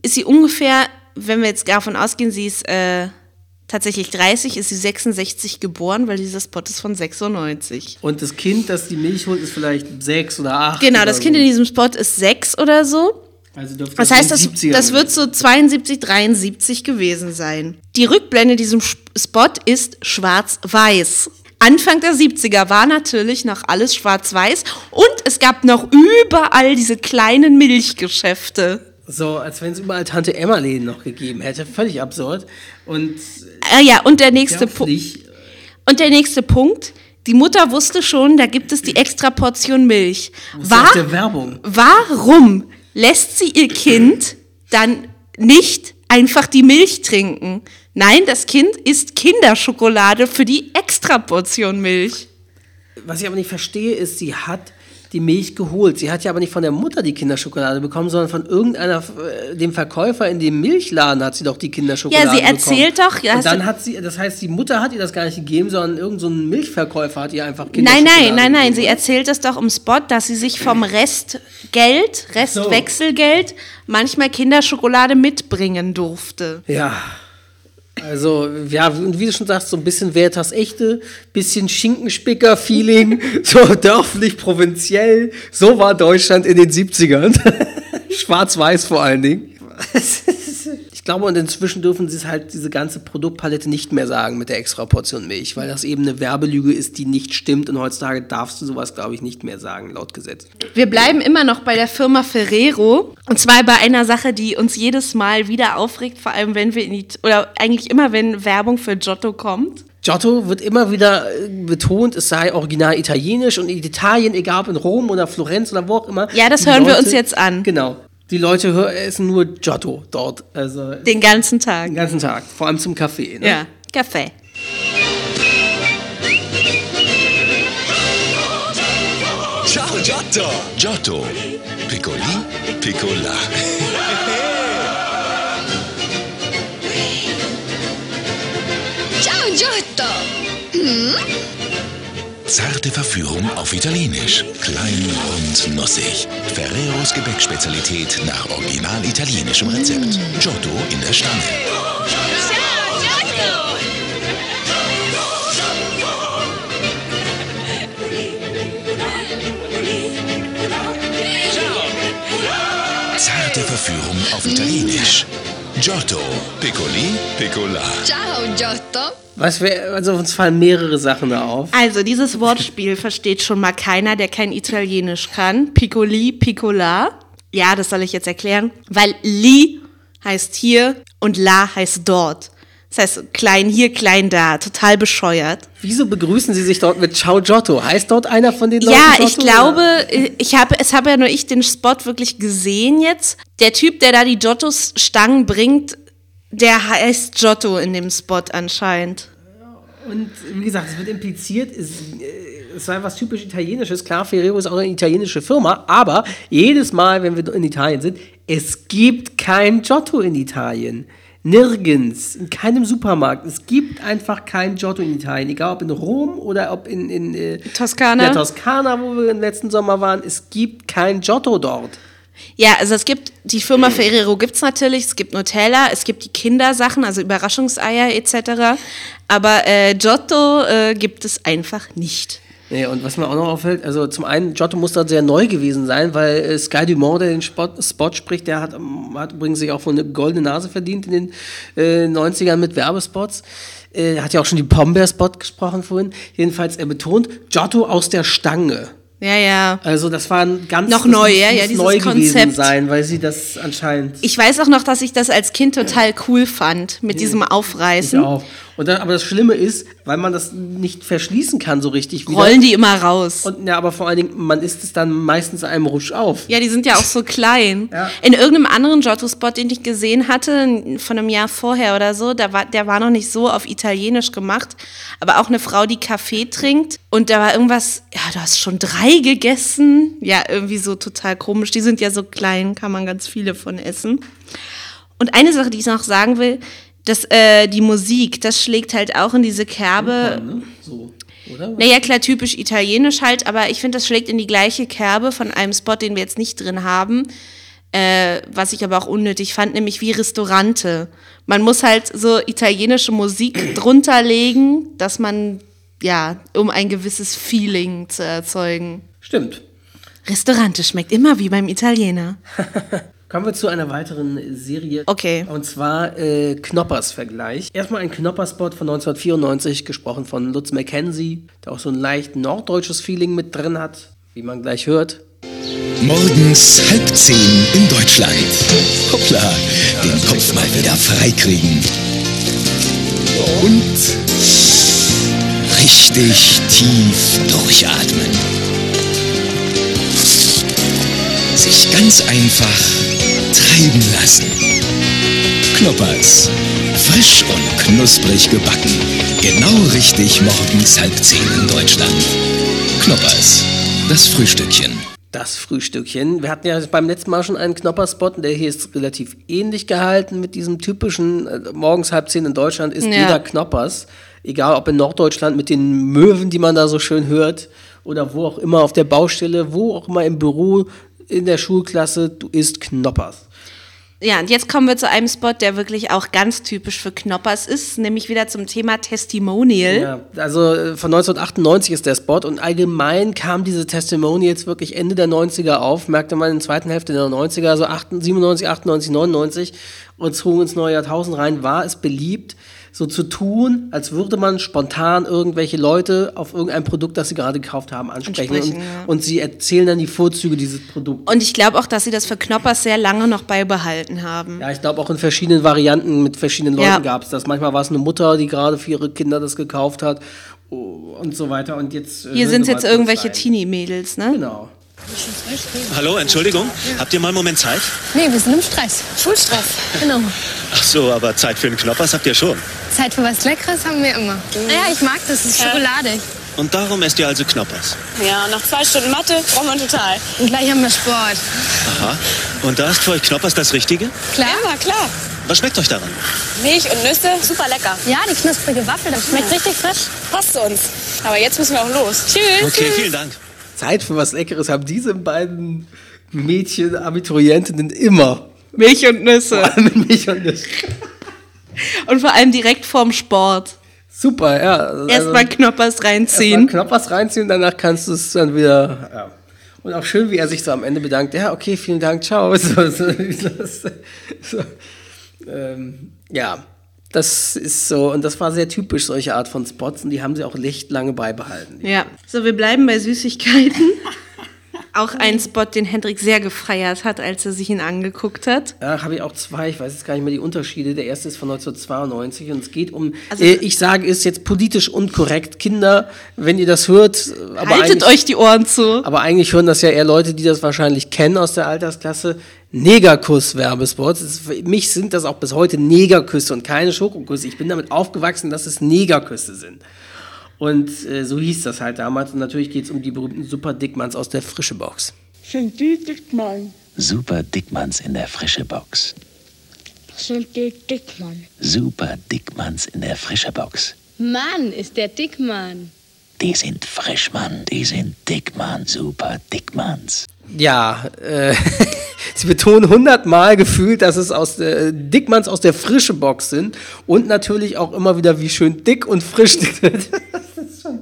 ist sie ungefähr, wenn wir jetzt davon ausgehen, sie ist äh, tatsächlich 30, ist sie 66 geboren, weil dieser Spot ist von 96. Und das Kind, das die Milch holt, ist vielleicht sechs oder acht. Genau, oder das Kind so. in diesem Spot ist 6 oder so. Also dürfte Das heißt, in das, den 70ern das wird so 72, 73 gewesen sein. Die Rückblende diesem Sp- Spot ist schwarz-weiß. Anfang der 70er war natürlich noch alles schwarz-weiß und es gab noch überall diese kleinen Milchgeschäfte. So, als wenn es überall Tante Emma-Läden noch gegeben hätte. Völlig absurd. Und Ah ja, und der nächste Punkt. Und der nächste Punkt. Die Mutter wusste schon, da gibt es die extra Portion Milch. War, warum lässt sie ihr Kind dann nicht einfach die Milch trinken? Nein, das Kind isst Kinderschokolade für die extra Portion Milch. Was ich aber nicht verstehe, ist, sie hat die Milch geholt. Sie hat ja aber nicht von der Mutter die Kinderschokolade bekommen, sondern von irgendeiner, äh, dem Verkäufer in dem Milchladen hat sie doch die Kinderschokolade Ja, sie bekommen. erzählt doch, ja, Und dann hat sie, das heißt, die Mutter hat ihr das gar nicht gegeben, sondern irgendein so ein Milchverkäufer hat ihr einfach Nein, Kinderschokolade nein, nein, nein. gegeben. Sie erzählt das doch im Spot, dass sie sich vom Restgeld, Restwechselgeld, manchmal Kinderschokolade mitbringen durfte. Ja. Also, ja, wie du schon sagst, so ein bisschen Veritas echte, bisschen Schinkenspicker-Feeling, so dörflich, provinziell. So war Deutschland in den 70ern. Schwarz-Weiß vor allen Dingen. Ich glaube, und inzwischen dürfen sie es halt diese ganze Produktpalette nicht mehr sagen mit der extra Portion Milch, weil das eben eine Werbelüge ist, die nicht stimmt. Und heutzutage darfst du sowas, glaube ich, nicht mehr sagen, laut Gesetz. Wir bleiben immer noch bei der Firma Ferrero. Und zwar bei einer Sache, die uns jedes Mal wieder aufregt, vor allem wenn wir in die, oder eigentlich immer, wenn Werbung für Giotto kommt. Giotto wird immer wieder äh, betont, es sei original italienisch und in Italien, egal ob in Rom oder Florenz oder wo auch immer. Ja, das hören wir uns jetzt an. Genau. Die Leute essen nur Giotto dort. Also Den ganzen Tag. den ganzen Tag. Vor allem zum Kaffee. Ne? Ja, Kaffee. Ciao Giotto! Giotto. Piccoli, piccola. Ciao Giotto! Hm? Zarte Verführung auf Italienisch. Klein und nussig. Ferreros Gebäckspezialität nach original italienischem Rezept. Giotto in der Stange. Zarte Verführung auf Italienisch. Giotto. Piccoli, piccola. Ciao Giotto! Was wär, also uns fallen mehrere Sachen da auf. Also, dieses Wortspiel versteht schon mal keiner, der kein Italienisch kann. Piccoli, piccola. Ja, das soll ich jetzt erklären. Weil li heißt hier und la heißt dort. Das heißt, klein hier, klein da. Total bescheuert. Wieso begrüßen sie sich dort mit Ciao Giotto? Heißt dort einer von den Leuten Ja, Giotto, ich glaube, ich habe, es habe ja nur ich den Spot wirklich gesehen jetzt. Der Typ, der da die Giottos-Stangen bringt, der heißt Giotto in dem Spot anscheinend. Und wie gesagt, es wird impliziert, es, äh, es sei was typisch Italienisches. Klar, Ferrero ist auch eine italienische Firma, aber jedes Mal, wenn wir in Italien sind, es gibt kein Giotto in Italien. Nirgends, in keinem Supermarkt. Es gibt einfach kein Giotto in Italien. Egal ob in Rom oder ob in, in äh, Toskana. der Toskana, wo wir im letzten Sommer waren. Es gibt kein Giotto dort. Ja, also es gibt, die Firma Ferrero gibt's natürlich, es gibt Nutella, es gibt die Kindersachen, also Überraschungseier etc. Aber äh, Giotto äh, gibt es einfach nicht. Nee, und was mir auch noch auffällt, also zum einen, Giotto muss da sehr neu gewesen sein, weil äh, Sky Dumont, der den Spot, Spot spricht, der hat, ähm, hat übrigens sich auch wohl eine goldene Nase verdient in den äh, 90ern mit Werbespots. Äh, hat ja auch schon die Pombeer-Spot gesprochen vorhin. Jedenfalls, er betont, Giotto aus der Stange. Ja, ja. Also das war ein ganz Noch neu, ja, ja, dieses neu gewesen Konzept. sein, weil sie das anscheinend Ich weiß auch noch, dass ich das als Kind total cool fand, mit diesem Ich Aufreißen. auch. Und dann, aber das Schlimme ist, weil man das nicht verschließen kann so richtig. wieder- Rollen die immer raus. Und ja, aber vor allen Dingen, man isst es dann meistens einem Rusch auf. Ja, die sind ja auch so klein. In irgendeinem anderen Giotto-Spot, den ich gesehen hatte, von einem Jahr vorher oder so, da war, der war noch nicht so auf Italienisch gemacht, aber auch eine Frau, die Kaffee trinkt und da war irgendwas, ja, du hast schon drei gegessen. Ja, irgendwie so total komisch. Die sind ja so klein, kann man ganz viele von essen. Und eine Sache, die ich noch sagen will, dass äh, die Musik, das schlägt halt auch in diese Kerbe. So, oder? Naja, klar, typisch italienisch halt, aber ich finde, das schlägt in die gleiche Kerbe von einem Spot, den wir jetzt nicht drin haben, äh, was ich aber auch unnötig fand, nämlich wie Restaurante. Man muss halt so italienische Musik drunter legen, dass man, ja, um ein gewisses Feeling zu erzeugen. Stimmt. Restaurante schmeckt immer wie beim Italiener. Kommen wir zu einer weiteren Serie. Okay. Und zwar äh, Knoppers-Vergleich. Erstmal ein Knopperspot von 1994, gesprochen von Lutz McKenzie, der auch so ein leicht norddeutsches Feeling mit drin hat, wie man gleich hört. Morgens halb zehn in Deutschland. Hoppla, den Kopf mal wieder freikriegen. Und richtig tief durchatmen. Sich ganz einfach treiben lassen. Knoppers. Frisch und knusprig gebacken. Genau richtig morgens halb zehn in Deutschland. Knoppers. Das Frühstückchen. Das Frühstückchen. Wir hatten ja beim letzten Mal schon einen Knopperspot, der hier ist relativ ähnlich gehalten mit diesem typischen äh, morgens halb zehn in Deutschland ist Ja. jeder Knoppers. Egal ob in Norddeutschland mit den Möwen, die man da so schön hört, oder wo auch immer auf der Baustelle, wo auch immer im Büro, in der Schulklasse, du isst Knoppers. Ja, und jetzt kommen wir zu einem Spot, der wirklich auch ganz typisch für Knoppers ist, nämlich wieder zum Thema Testimonial. Ja, also äh, von 1998 ist der Spot und allgemein kam diese Testimonials wirklich Ende der 90er auf, merkte man in der zweiten Hälfte der 90er, also 98, 97, 98, 99 und zogen ins neue Jahrtausend rein, war es beliebt, so zu tun, als würde man spontan irgendwelche Leute auf irgendein Produkt, das sie gerade gekauft haben, ansprechen. Ansprechen, und, ja. und sie erzählen dann die Vorzüge dieses Produkts. Und ich glaube auch, dass sie das für Knoppers sehr lange noch beibehalten haben. Ja, ich glaube auch in verschiedenen Varianten mit verschiedenen Leuten Ja. gab es das. Manchmal war es eine Mutter, die gerade für ihre Kinder das gekauft hat oh, und so weiter. Und jetzt äh, Hier sind wir jetzt irgendwelche. Teenie-Mädels, ne? Genau. Hallo, Entschuldigung. Habt ihr mal einen Moment Zeit? Nee, wir sind im Stress. Schulstress. Genau. Ach so, aber Zeit für einen Knoppers habt ihr schon. Zeit für was Leckeres haben wir immer. Ja, ich mag das. Es ist schokoladig. Und darum esst ihr also Knoppers. Ja, nach zwei Stunden Mathe brauchen wir total. Und gleich haben wir Sport. Aha. Und da ist für euch Knoppers das Richtige? Klar? Immer, klar. Was schmeckt euch daran? Milch und Nüsse, super lecker. Ja, die knusprige Waffel, das schmeckt richtig frisch. Passt zu uns. Aber jetzt müssen wir auch los. Tschüss. Okay, vielen Dank. Zeit für was Leckeres haben diese beiden Mädchen, Abiturientinnen immer. Milch und Nüsse. Vor allem mit Milch und Nüsse. Und vor allem direkt vorm Sport. Super, ja. Also, Erstmal Knoppers reinziehen. Erstmal Knoppers reinziehen, danach kannst du es dann wieder. Ja. Und auch schön, wie er sich so am Ende bedankt. Ja, okay, vielen Dank, ciao. So, so, so, so. Ähm, ja, das ist so. Und das war sehr typisch, solche Art von Spots. Und die haben sie auch echt lange beibehalten. Ja. So, wir bleiben bei Süßigkeiten. Auch ein Spot, den Hendrik sehr gefeiert hat, als er sich ihn angeguckt hat. Ja, habe ich auch zwei, ich weiß jetzt gar nicht mehr die Unterschiede. Der erste ist von 1992 und es geht um, Also- äh, ich sage, ist jetzt politisch unkorrekt. Kinder, wenn ihr das hört, aber Haltet euch die Ohren zu. Aber eigentlich hören das ja eher Leute, die das wahrscheinlich kennen aus der Altersklasse. Negerkuss-Werbespots. Für mich sind das auch bis heute Negerküsse und keine Schokoküsse. Ich bin damit aufgewachsen, dass es Negerküsse sind. Und äh, so hieß das halt damals. Und natürlich geht es um die berühmten Super Dickmanns aus der Frische Box. Sind die Dickmann? Super Dickmanns in der frische Box. Sind die Dickmann? Super Dickmanns in der frische Box. Mann, ist der Dickmann. Die sind frisch, Mann. Die sind Dickmann. Super Dickmanns. Ja, äh, sie betonen hundertmal gefühlt, dass es aus der Dickmanns aus der Frische Box sind und natürlich auch immer wieder, wie schön dick und frisch die sind. Das ist schon-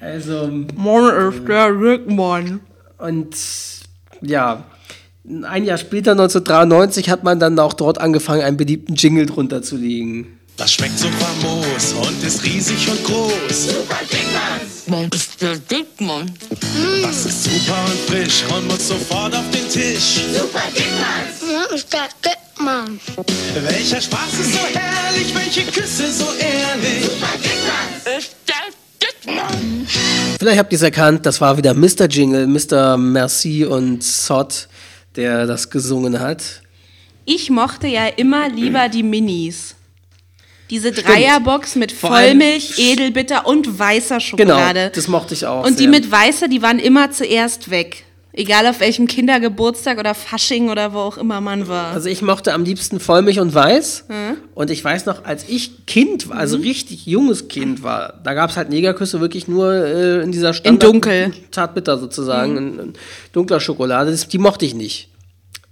also. Morgen ist der Dickmann. Und ja, ein Jahr später, 1993, hat man dann auch dort angefangen, einen beliebten Jingle drunter zu legen. Das schmeckt so famos und ist riesig und groß. Super Dickmann. Mann, ist der Dickmann. Das ist super und frisch und muss sofort auf den Tisch. Super Dickmann. Ist der Dickmann. Welcher Spaß ist so herrlich, welche Küsse so ehrlich. Super Dickmann. Ist der Dickmann. Vielleicht habt ihr es erkannt, das war wieder Mr. Jingle, Mr. Merci und Sod, der das gesungen hat. Ich mochte ja immer lieber die Minis. Diese Dreierbox mit Vor Vollmilch, Edelbitter und weißer Schokolade. Genau, das mochte ich auch. und die sehr. mit weißer, die waren immer zuerst weg. Egal auf welchem Kindergeburtstag oder Fasching oder wo auch immer man war. Also ich mochte am liebsten Vollmilch und Weiß. Mhm. Und ich weiß noch, als ich Kind war, also richtig junges Kind war, da gab es halt Negerküsse wirklich nur äh, in dieser Standard Dunkel. Zartbitter sozusagen, Mhm. in, in dunkler Schokolade. Das, die mochte ich nicht.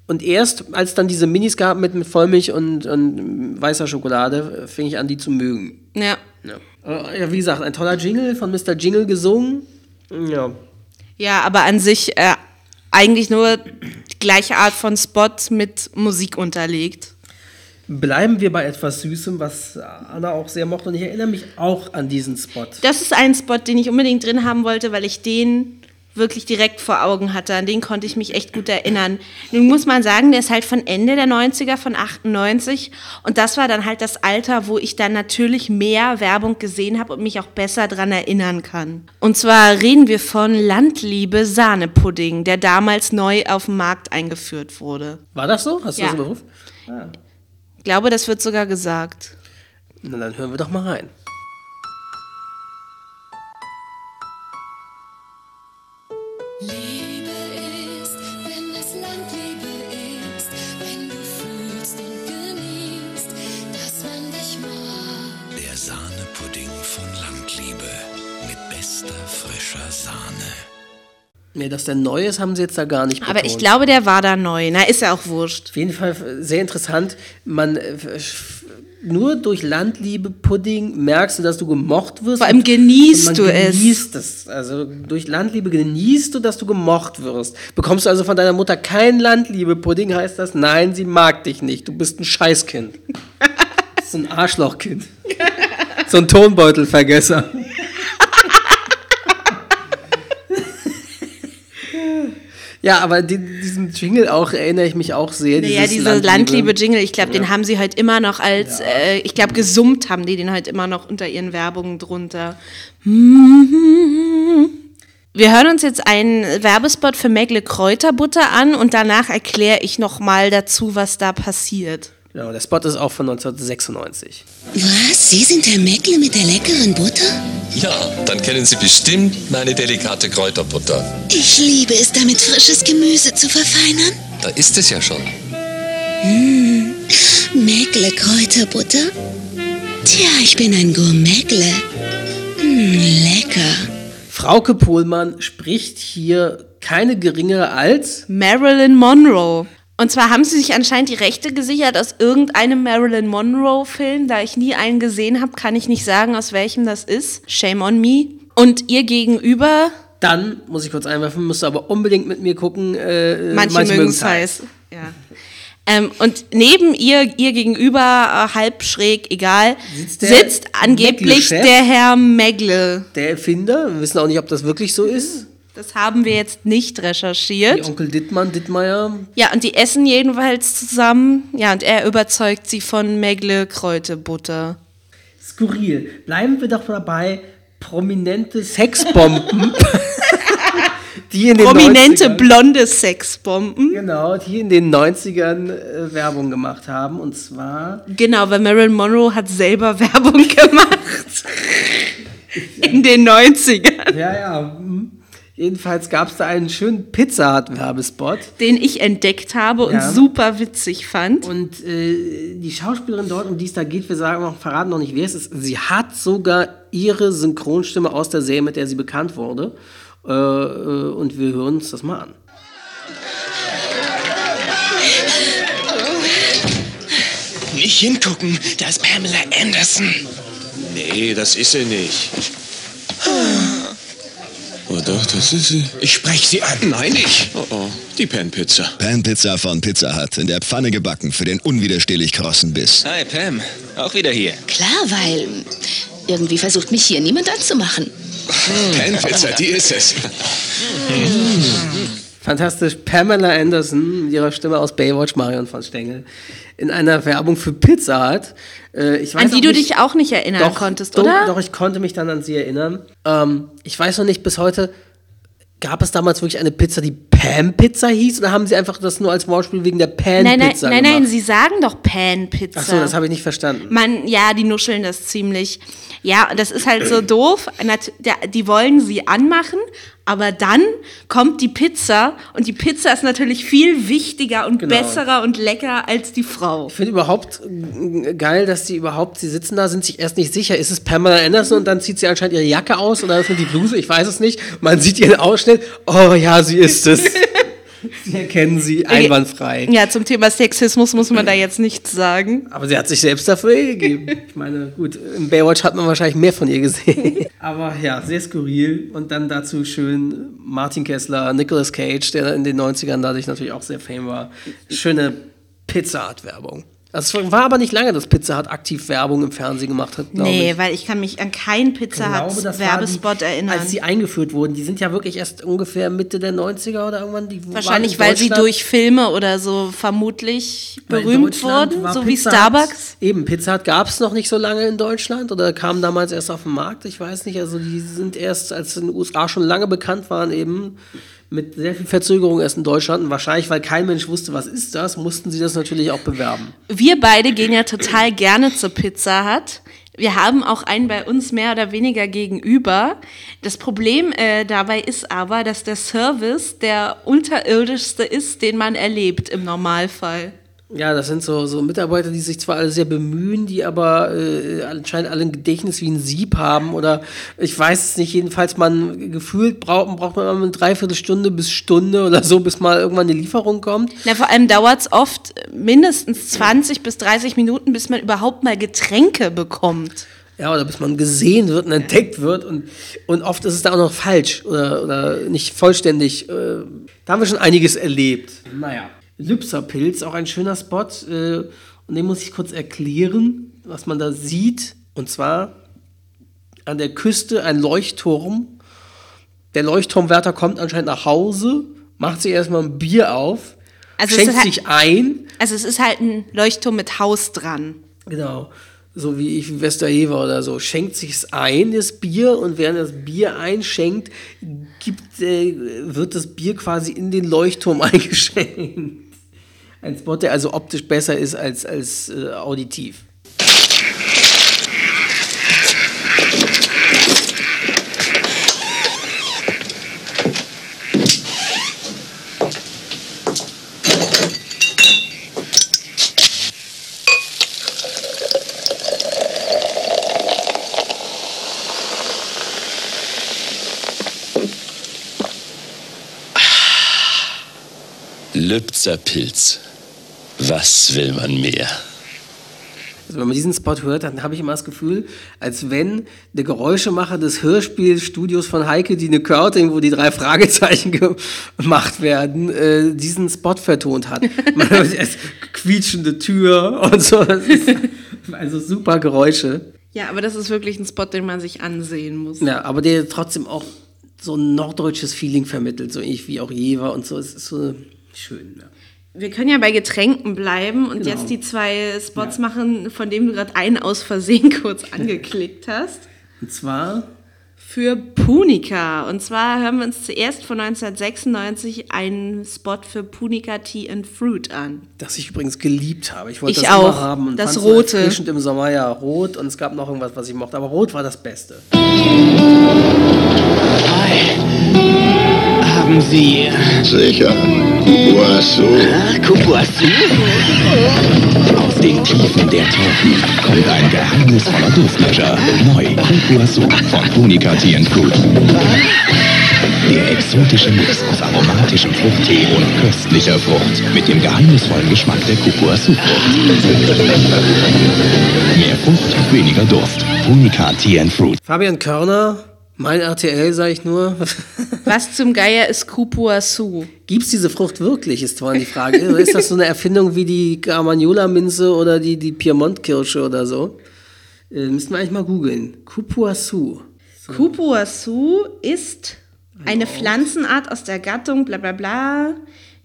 Und erst, als dann diese Minis gab mit, mit Vollmilch und, und weißer Schokolade, fing ich an, die zu mögen. Ja. Ja. Äh, ja, wie gesagt, ein toller Jingle von Mr. Jingle gesungen. Ja. Ja, aber an sich äh, eigentlich nur die gleiche Art von Spot mit Musik unterlegt. Bleiben wir bei etwas Süßem, was Anna auch sehr mochte. Und ich erinnere mich auch an diesen Spot. Das ist ein Spot, den ich unbedingt drin haben wollte, weil ich den wirklich direkt vor Augen hatte. An den konnte ich mich echt gut erinnern. Nun muss man sagen, der ist halt von Ende der 90er, von 98. Und das war dann halt das Alter, wo ich dann natürlich mehr Werbung gesehen habe und mich auch besser dran erinnern kann. Und zwar reden wir von Landliebe Sahnepudding, der damals neu auf den Markt eingeführt wurde. War das so? Hast du Ja. das überprüft? Ah. Ich glaube, das wird sogar gesagt. Na, dann hören wir doch mal rein. Nee, dass der neu ist, haben sie jetzt da gar nicht Aber ich betont. glaube, der war da neu. Na, ist ja auch wurscht. Auf jeden Fall sehr interessant. Man äh, nur durch Landliebe Pudding merkst du, dass du gemocht wirst. Vor allem genießt du man es. genießt es. Also durch Landliebe genießt du, dass du gemocht wirst. Bekommst du also von deiner Mutter kein Landliebe Pudding, heißt das, nein, sie mag dich nicht. Du bist ein Scheißkind. so ein Arschlochkind. so ein Tonbeutelvergesser. Ja, aber die, diesen Jingle auch erinnere ich mich auch sehr. Naja, dieser Landliebe-Jingle, ich glaube, den haben sie heute immer noch als, äh, ich glaube, gesummt haben die den heute immer noch unter ihren Werbungen drunter. Wir hören uns jetzt einen Werbespot für Megle Kräuterbutter an und danach erkläre ich nochmal dazu, was da passiert. Genau, der Spot ist auch von 1996. Was? Sie sind der Meckle mit der leckeren Butter? Ja, dann kennen Sie bestimmt meine delikate Kräuterbutter. Ich liebe es, damit frisches Gemüse zu verfeinern. Da ist es ja schon. Mmh. Meckle Kräuterbutter? Tja, ich bin ein Gourmetle. Mmh, lecker. Frauke Pohlmann spricht hier keine geringere als Marilyn Monroe. Und zwar haben sie sich anscheinend die Rechte gesichert aus irgendeinem Marilyn Monroe-Film. Da ich nie einen gesehen habe, kann ich nicht sagen, aus welchem das ist. Shame on me. Und ihr gegenüber, Dann muss ich kurz einwerfen, musst du aber unbedingt mit mir gucken. Äh, manche, mögen es heiß. Ja. Ähm, und neben ihr, ihr gegenüber, äh, halb schräg, egal, sitzt, der angeblich der Herr Megle. Der Erfinder. Wir wissen auch nicht, ob das wirklich so ist. Das haben wir jetzt nicht Die recherchiert. Onkel Dittmann, Dittmeier. Ja, und die essen jedenfalls zusammen. Ja, und er überzeugt sie von Megle Kräuterbutter. Skurril. Bleiben wir doch dabei. Prominente Sexbomben. die in den Prominente 90ern, blonde Sexbomben. Genau, die in den 90ern äh, Werbung gemacht haben. Und zwar Genau, weil Marilyn Monroe hat selber Werbung gemacht. In den 90ern. Ja, ja. Jedenfalls gab es da einen schönen Pizza Hut-Werbespot. Den ich entdeckt habe und Ja. super witzig fand. Und äh, die Schauspielerin dort, um die es da geht, wir sagen noch, verraten noch nicht, wer es ist. Sie hat sogar ihre Synchronstimme aus der Serie, mit der sie bekannt wurde. Äh, äh, und wir hören uns das mal an. Nicht hingucken, da ist Pamela Anderson. Nee, das ist sie nicht. Oh doch, das ist sie. Ich spreche sie an. Nein, ich. Oh oh, die Pan-Pizza. Pan-Pizza von Pizza Hut. In der Pfanne gebacken für den unwiderstehlich krossen Biss. Hi Pam, auch wieder hier. Klar, weil irgendwie versucht mich hier niemand anzumachen. Pan-Pizza, die ist es. Fantastisch. Pamela Anderson mit ihrer Stimme aus Baywatch, Marion von Stengel, in einer Werbung für Pizza Hut. Äh, ich weiß An die du nicht- dich auch nicht erinnern doch, konntest, doch, oder? Doch, ich konnte mich dann an sie erinnern. Ähm, ich weiß noch nicht bis heute, gab es damals wirklich eine Pizza, die Pam-Pizza hieß? Oder haben sie einfach das nur als Wortspiel wegen der Nein, nein, Pan-Pizza nein, gemacht? nein, sie sagen doch Pan-Pizza. Achso, das habe ich nicht verstanden. Man, ja, die nuscheln das ziemlich. Ja, das ist halt so doof. Die wollen sie anmachen, aber dann kommt die Pizza und die Pizza ist natürlich viel wichtiger und Genau. besserer und lecker als die Frau. Ich finde überhaupt äh, geil, dass die überhaupt, sie sitzen da, sind sich erst nicht sicher, ist es Pamela Anderson und dann zieht sie anscheinend ihre Jacke aus oder öffnet die Bluse, ich weiß es nicht. Man sieht ihren Ausschnitt, oh ja, sie ist es. Sie erkennen sie einwandfrei. Ja, zum Thema Sexismus muss man da jetzt nichts sagen. Aber sie hat sich selbst dafür gegeben. Ich meine, gut, im Baywatch hat man wahrscheinlich mehr von ihr gesehen. Aber ja, sehr skurril. Und dann dazu schön Martin Kessler, Nicolas Cage, der in den 90ern dadurch natürlich auch sehr fame war. Schöne Pizza Hut Werbung. Es war aber nicht lange, dass Pizza Hut aktiv Werbung im Fernsehen gemacht hat, glaube Nee, ich. weil ich kann mich an keinen Pizza Hut Werbespot die, erinnern. Als die eingeführt wurden, die sind ja wirklich erst ungefähr Mitte der 90er oder irgendwann. Die Wahrscheinlich, weil sie durch Filme oder so vermutlich berühmt wurden, so wie Pizza Starbucks. Hut, eben, Pizza Hut gab es noch nicht so lange in Deutschland oder kam damals erst auf den Markt, ich weiß nicht. Also die sind erst, als sie in den USA schon lange bekannt waren, eben mit sehr viel Verzögerung erst in Deutschland. Und wahrscheinlich, weil kein Mensch wusste, was ist das, mussten sie das natürlich auch bewerben. Wir beide gehen ja total gerne zur Pizza Hut. Wir haben auch einen bei uns mehr oder weniger gegenüber. Das Problem äh, dabei ist aber, dass der Service der unterirdischste ist, den man erlebt im Normalfall. Ja, das sind so, so Mitarbeiter, die sich zwar alle sehr bemühen, die aber äh, anscheinend alle ein Gedächtnis wie ein Sieb haben oder ich weiß es nicht, jedenfalls man gefühlt braucht, braucht man immer eine Dreiviertelstunde bis Stunde oder so, bis mal irgendwann eine Lieferung kommt. Na, vor allem dauert es oft mindestens 20 bis 30 Minuten, bis man überhaupt mal Getränke bekommt. Ja, oder bis man gesehen wird und entdeckt wird und, und oft ist es da auch noch falsch oder, oder nicht vollständig. Äh, da haben wir schon einiges erlebt. Naja. Lübserpilz, auch ein schöner Spot. Äh, und den muss ich kurz erklären, was man da sieht. Und zwar an der Küste ein Leuchtturm. Der Leuchtturmwärter kommt anscheinend nach Hause, macht sich erstmal ein Bier auf, Also schenkt halt- sich ein. Also es ist halt ein Leuchtturm mit Haus dran. Genau. So wie ich, wie Westerhever oder so. Schenkt sich's ein, das Bier, und während das Bier einschenkt, gibt, äh, wird das Bier quasi in den Leuchtturm eingeschenkt. Ein Spot, der also optisch besser ist als, als äh, auditiv. Lübzer Pilz. Was will man mehr? Also wenn man diesen Spot hört, dann habe ich immer das Gefühl, als wenn der Geräuschemacher des Hörspielstudios von Heike Dine Körting, wo die drei Fragezeichen gemacht werden, äh, diesen Spot vertont hat. Man hört erst quietschende Tür und so. Das ist also super Geräusche. Ja, aber das ist wirklich ein Spot, den man sich ansehen muss. Ja, aber der trotzdem auch so ein norddeutsches Feeling vermittelt, so ähnlich wie auch Jever und so. Es ist so schön. Ja. Wir können ja bei Getränken bleiben und Genau. jetzt die zwei Spots machen, von denen du gerade einen aus Versehen kurz angeklickt hast. Und zwar Für Punica. Und zwar hören wir uns zuerst von 1996 einen Spot für Punica Tea and Fruit an. Das ich übrigens geliebt habe. Ich wollte Ich das auch. immer haben. Und Das so Rote. erfrischend im Sommer, ja, rot. Und es gab noch irgendwas, was ich mochte. Aber rot war das Beste. Haben Sie... Sicher. Kupuasu? Aus den Tiefen der Tropen kommt ein geheimnisvoller Duftlöscher. Neu, Kukuasu von Punica Tea and Fruit. Der exotische Mix aus aromatischem Fruchttee und köstlicher Frucht mit dem geheimnisvollen Geschmack der Kukuasu-Frucht. Mehr Frucht, weniger Durst. Punica Tea and Fruit. Fabian Körner, mein RTL, sage ich nur. Was zum Geier ist Kupuasu? Gibt es diese Frucht wirklich, ist zwar die Frage. Oder ist das so eine Erfindung wie die Carmagnola-Minze oder die, die Piemont-Kirsche oder so? Äh, müssten wir eigentlich mal googeln. Kupuasu. Kupuasu ist eine Pflanzenart aus der Gattung bla bla bla.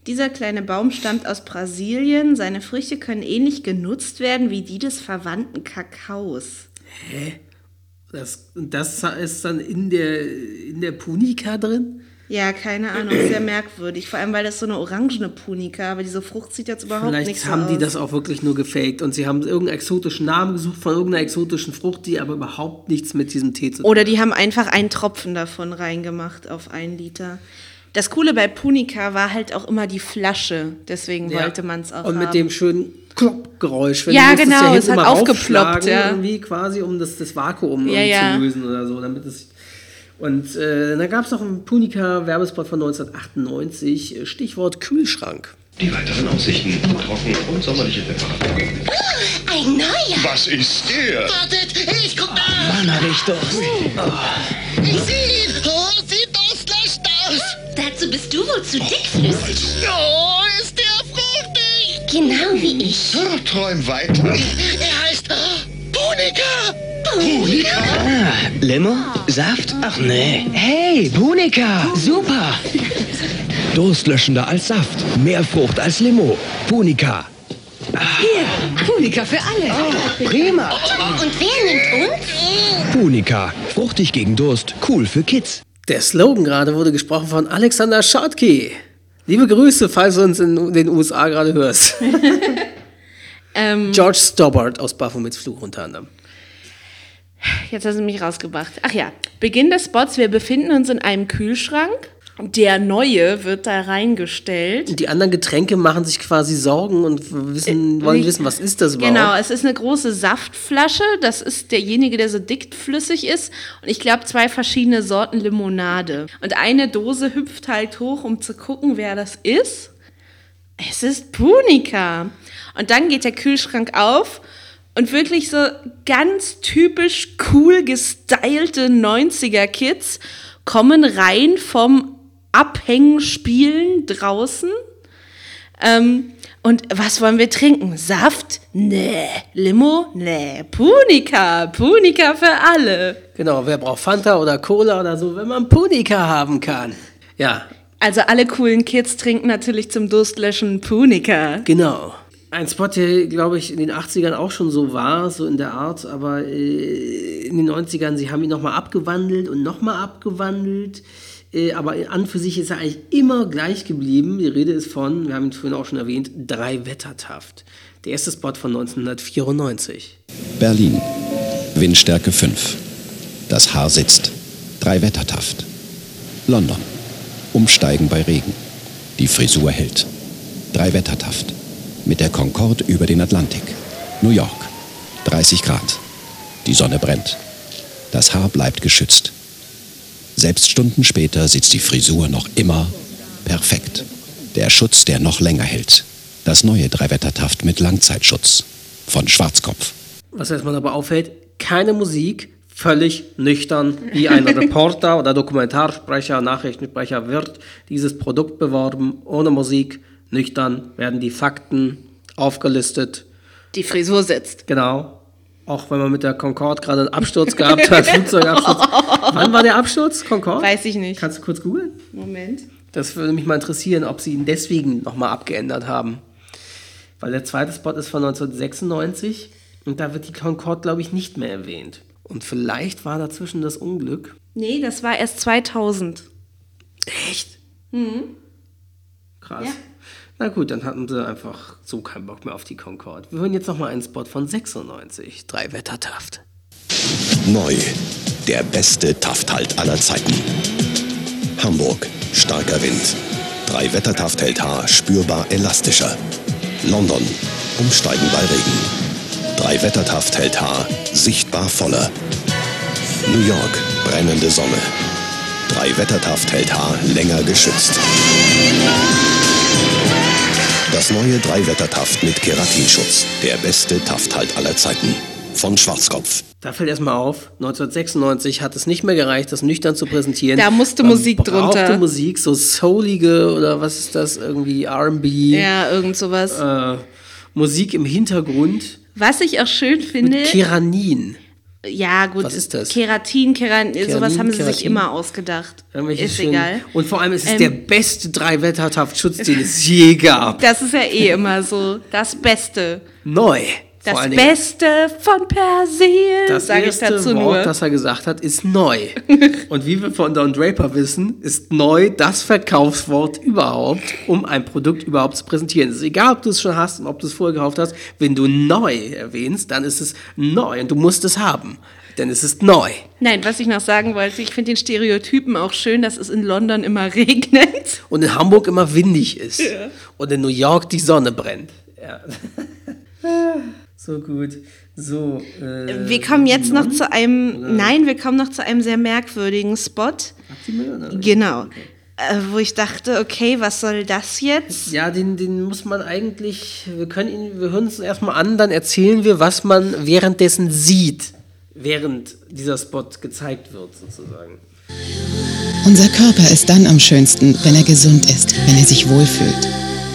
Dieser kleine Baum stammt aus Brasilien. Seine Früchte können ähnlich genutzt werden wie die des verwandten Kakaos. Hä? Das, und das ist dann in der, in der Punika drin? Ja, keine Ahnung, sehr merkwürdig. Vor allem, weil das so eine orangene Punika, aber diese Frucht sieht jetzt überhaupt Vielleicht nicht so haben aus. die das auch wirklich nur gefaked und sie haben irgendeinen exotischen Namen gesucht von irgendeiner exotischen Frucht, die aber überhaupt nichts mit diesem Tee zu tun Oder die haben einfach einen Tropfen davon reingemacht auf einen Liter. Das Coole bei Punika war halt auch immer die Flasche. Deswegen Ja. wollte man es auch Und mit haben. dem schönen Klopp-Geräusch. Ja, du genau, hinten es hat aufgeploppt, ja. Irgendwie quasi, um das, das Vakuum Ja, ja. zu lösen oder so. Damit es Und äh, dann gab es noch einen Punica-Werbespot von 1998, äh, Stichwort Kühlschrank. Die weiteren Aussichten. Trocken und sommerliche Temperaturen. Ein neuer. Was ist der? Wartet, ich guck da. Mann, hab ich Durst. Ich sehe ihn. Oh. Dazu bist du wohl zu dickflüssig. Oh, ist der fruchtig. Genau wie ich. Träum weiter. Er heißt Punika. Punika? Ah, Limo? Saft? Ach nee. Hey, Punika. Super. Durstlöschender als Saft. Mehr Frucht als Limo. Punika. Hier, Punika für alle. Oh, prima. Und wer nimmt uns? Punika. Fruchtig gegen Durst. Cool für Kids. Der Slogan gerade wurde gesprochen von Alexander Schottky. Liebe Grüße, falls du uns in den USA gerade hörst. Ähm, George Stobbart aus Baphomets Fluch unter anderem. Jetzt hast du mich rausgebracht. Ach ja, Beginn des Spots. Wir befinden uns in einem Kühlschrank. Der neue wird da reingestellt. Die anderen Getränke machen sich quasi Sorgen und wissen, wollen nicht- wissen, was ist das überhaupt? Genau, es ist eine große Saftflasche. Das ist derjenige, der so dickflüssig ist. Und ich glaube, zwei verschiedene Sorten Limonade. Und eine Dose hüpft halt hoch, um zu gucken, wer das ist. Es ist Punika. Und dann geht der Kühlschrank auf und wirklich so ganz typisch cool gestylte 90er-Kids kommen rein vom Abhängen-Spielen draußen. Ähm, und was wollen wir trinken? Saft? Nee. Limo? Nee. Punika. Punika für alle. Genau, wer braucht Fanta oder Cola oder so, wenn man Punika haben kann. Ja, Also alle coolen Kids trinken natürlich zum Durstlöschen Punika. genau. Ein Spot, der, glaube ich, in den 80ern auch schon so war, so in der Art, aber äh, in den 90ern, sie haben ihn nochmal abgewandelt und nochmal abgewandelt. Äh, aber an für sich ist er eigentlich immer gleich geblieben. Die Rede ist von, wir haben ihn vorhin auch schon erwähnt, Drei Wettertaft. Der erste Spot von 1994. Berlin. Windstärke 5. Das Haar sitzt. Drei Wettertaft. London. Umsteigen bei Regen. Die Frisur hält. Drei Wettertaft. Mit der Concorde über den Atlantik. New York. 30 Grad. Die Sonne brennt. Das Haar bleibt geschützt. Selbst Stunden später sitzt die Frisur noch immer perfekt. Der Schutz, der noch länger hält. Das neue Dreiwettertaft mit Langzeitschutz. Von Schwarzkopf. Was erstmal aber auffällt, keine Musik, völlig nüchtern, wie ein Reporter oder Dokumentarsprecher, Nachrichtensprecher wird dieses Produkt beworben, ohne Musik, nüchtern, werden die Fakten aufgelistet. Die Frisur sitzt. Genau. Auch wenn man mit der Concorde gerade einen Absturz gehabt hat, Flugzeugabsturz. Wann war der Absturz, Concorde? Weiß ich nicht. Kannst du kurz googeln? Moment. Das würde mich mal interessieren, ob sie ihn deswegen nochmal abgeändert haben. Weil der zweite Spot ist von 1996 und da wird die Concorde, glaube ich, nicht mehr erwähnt. Und vielleicht war dazwischen das Unglück. Nee, das war erst 2000. Echt? Mhm. Krass. Ja. Na gut, dann hatten sie einfach so keinen Bock mehr auf die Concorde. Wir hören jetzt nochmal einen Spot von 96. Drei Wettertaft. Neu. Der beste Tafthalt aller Zeiten. Hamburg. Starker Wind. Drei Wettertaft hält Haar spürbar elastischer. London. Umsteigen bei Regen. Drei Wettertaft hält Haar sichtbar voller. New York. Brennende Sonne. Drei Wettertaft hält Haar länger geschützt. Das neue Dreiwettertaft mit Keratinschutz. Der beste Tafthalt aller Zeiten. Von Schwarzkopf. Da fällt erstmal auf, 1996 hat es nicht mehr gereicht, das nüchtern zu präsentieren. Da musste Man Musik brauchte drunter. Musik, so soulige oder was ist das, irgendwie R&B. Ja, irgend sowas. Äh, Musik im Hintergrund Was ich auch schön finde. mit Keranin. Ja, gut. Was ist das? Keratin, sowas Keratin, haben sie sich Keratin? immer ausgedacht. Ist schönen- egal. Und vor allem ist es Ähm, der beste Dreiwettertaftschutz, den es je gab. Das ist ja eh immer so. Das Beste. Neu. Das Dingen. Beste von Persil, Das sage ich dazu Wort, nur. das er gesagt hat, ist neu. Und wie wir von Don Draper wissen, ist neu das Verkaufswort überhaupt, um ein Produkt überhaupt zu präsentieren. Es ist egal, ob du es schon hast und ob du es vorher gekauft hast. Wenn du neu erwähnst, dann ist es neu und du musst es haben. Denn es ist neu. Nein, was ich noch sagen wollte, ich finde den Stereotypen auch schön, dass es in London immer regnet. Und in Hamburg immer windig ist. Ja. Und in New York die Sonne brennt. Ja. So gut. So. Äh, Wir kommen jetzt noch Non? zu einem, Oder? nein, wir kommen noch zu einem sehr merkwürdigen Spot. Aktimel, oder? Genau. Äh, wo ich dachte, okay, was soll das jetzt? Ja, den, den muss man eigentlich, wir können ihn, wir hören uns erstmal an, dann erzählen wir, was man währenddessen sieht, während dieser Spot gezeigt wird, sozusagen. Unser Körper ist dann am schönsten, wenn er gesund ist, wenn er sich wohlfühlt.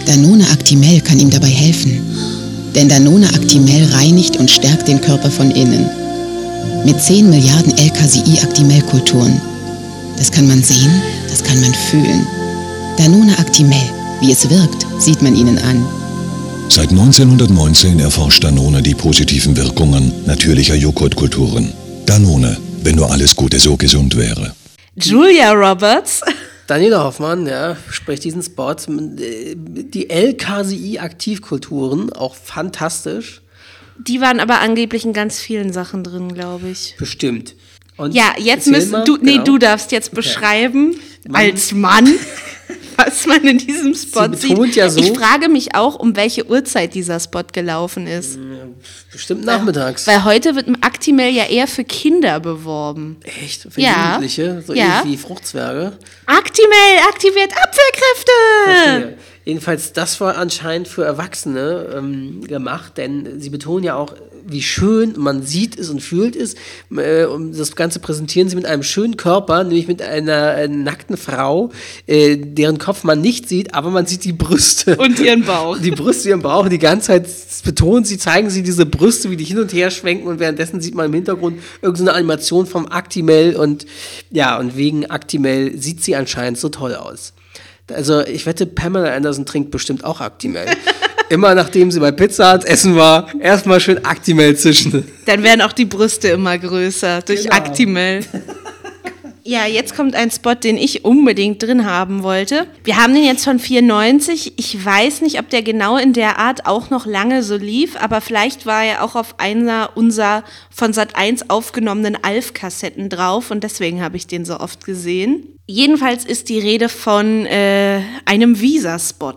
Danone Actimel kann ihm dabei helfen. Denn Danone Actimel reinigt und stärkt den Körper von innen. Mit 10 Milliarden LKCI Actimel-Kulturen. Das kann man sehen, das kann man fühlen. Danone Actimel, wie es wirkt, sieht man ihnen an. Seit 1919 erforscht Danone die positiven Wirkungen natürlicher Joghurtkulturen. Danone, wenn nur alles Gute so gesund wäre. Julia Roberts. Daniela Hoffmann, ja, spricht diesen Spot. Die LKCI-Aktivkulturen, auch fantastisch, Die waren aber angeblich in ganz vielen Sachen drin, glaube ich. bestimmt. Und ja, jetzt müssen du, nee, genau. du darfst jetzt beschreiben, Mann. als Mann, was man in diesem Spot Sie sieht. ja so- Ich frage mich auch, um welche Uhrzeit dieser Spot gelaufen ist. Bestimmt nachmittags. Weil heute wird Actimel ja eher für Kinder beworben. Echt? Für Ja. Jugendliche? So Ja. ähnlich wie Fruchtzwerge? Actimel aktiviert Abwehrkräfte! Verstehe. Jedenfalls, das war anscheinend für Erwachsene ähm, gemacht, denn sie betonen ja auch, wie schön man sieht es und fühlt es. Äh, und das Ganze präsentieren sie mit einem schönen Körper, nämlich mit einer äh, nackten Frau, äh, deren Kopf man nicht sieht, aber man sieht die Brüste. Und ihren Bauch. Die Brüste, ihren Bauch, die ganze Zeit betonen sie, zeigen sie diese Brüste, wie die hin und her schwenken und währenddessen sieht man im Hintergrund irgendeine Animation vom Actimel und ja, und wegen Actimel sieht sie anscheinend so toll aus. Also ich wette, Pamela Anderson trinkt bestimmt auch Actimel. Immer nachdem sie bei Pizza Hut essen war, erstmal schön Actimel zischen. Dann werden auch die Brüste immer größer durch Genau. Actimel. Ja, jetzt kommt ein Spot, den ich unbedingt drin haben wollte. Wir haben den jetzt von 94. Ich weiß nicht, ob der genau in der Art auch noch lange so lief, aber vielleicht war er auch auf einer unserer von Sat 1 aufgenommenen Alf-Kassetten drauf und deswegen habe ich den so oft gesehen. Jedenfalls ist die Rede von äh, einem Visa-Spot.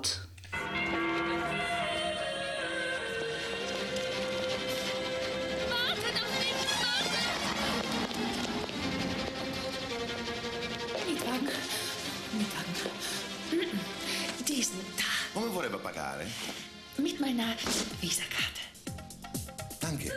Visakarte. Danke.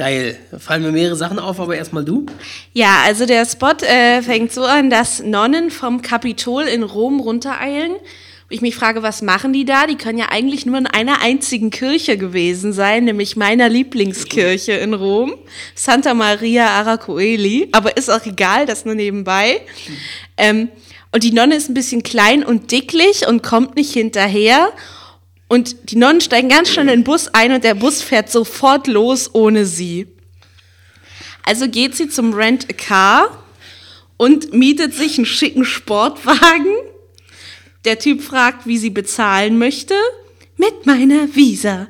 Geil. Da fallen mir mehrere Sachen auf, aber erstmal du. Ja, also der Spot äh, fängt so an, dass Nonnen vom Kapitol in Rom runtereilen. Ich mich frage, was machen die da? Die können ja eigentlich nur in einer einzigen Kirche gewesen sein, nämlich meiner Lieblingskirche in Rom, Santa Maria Aracoeli. Aber ist auch egal, das nur nebenbei. Ähm, und die Nonne ist ein bisschen klein und dicklich und kommt nicht hinterher. Und die Nonnen steigen ganz schnell in den Bus ein und der Bus fährt sofort los ohne sie. Also geht sie zum Rent a Car und mietet sich einen schicken Sportwagen. Der Typ fragt, wie sie bezahlen möchte. Mit meiner Visa.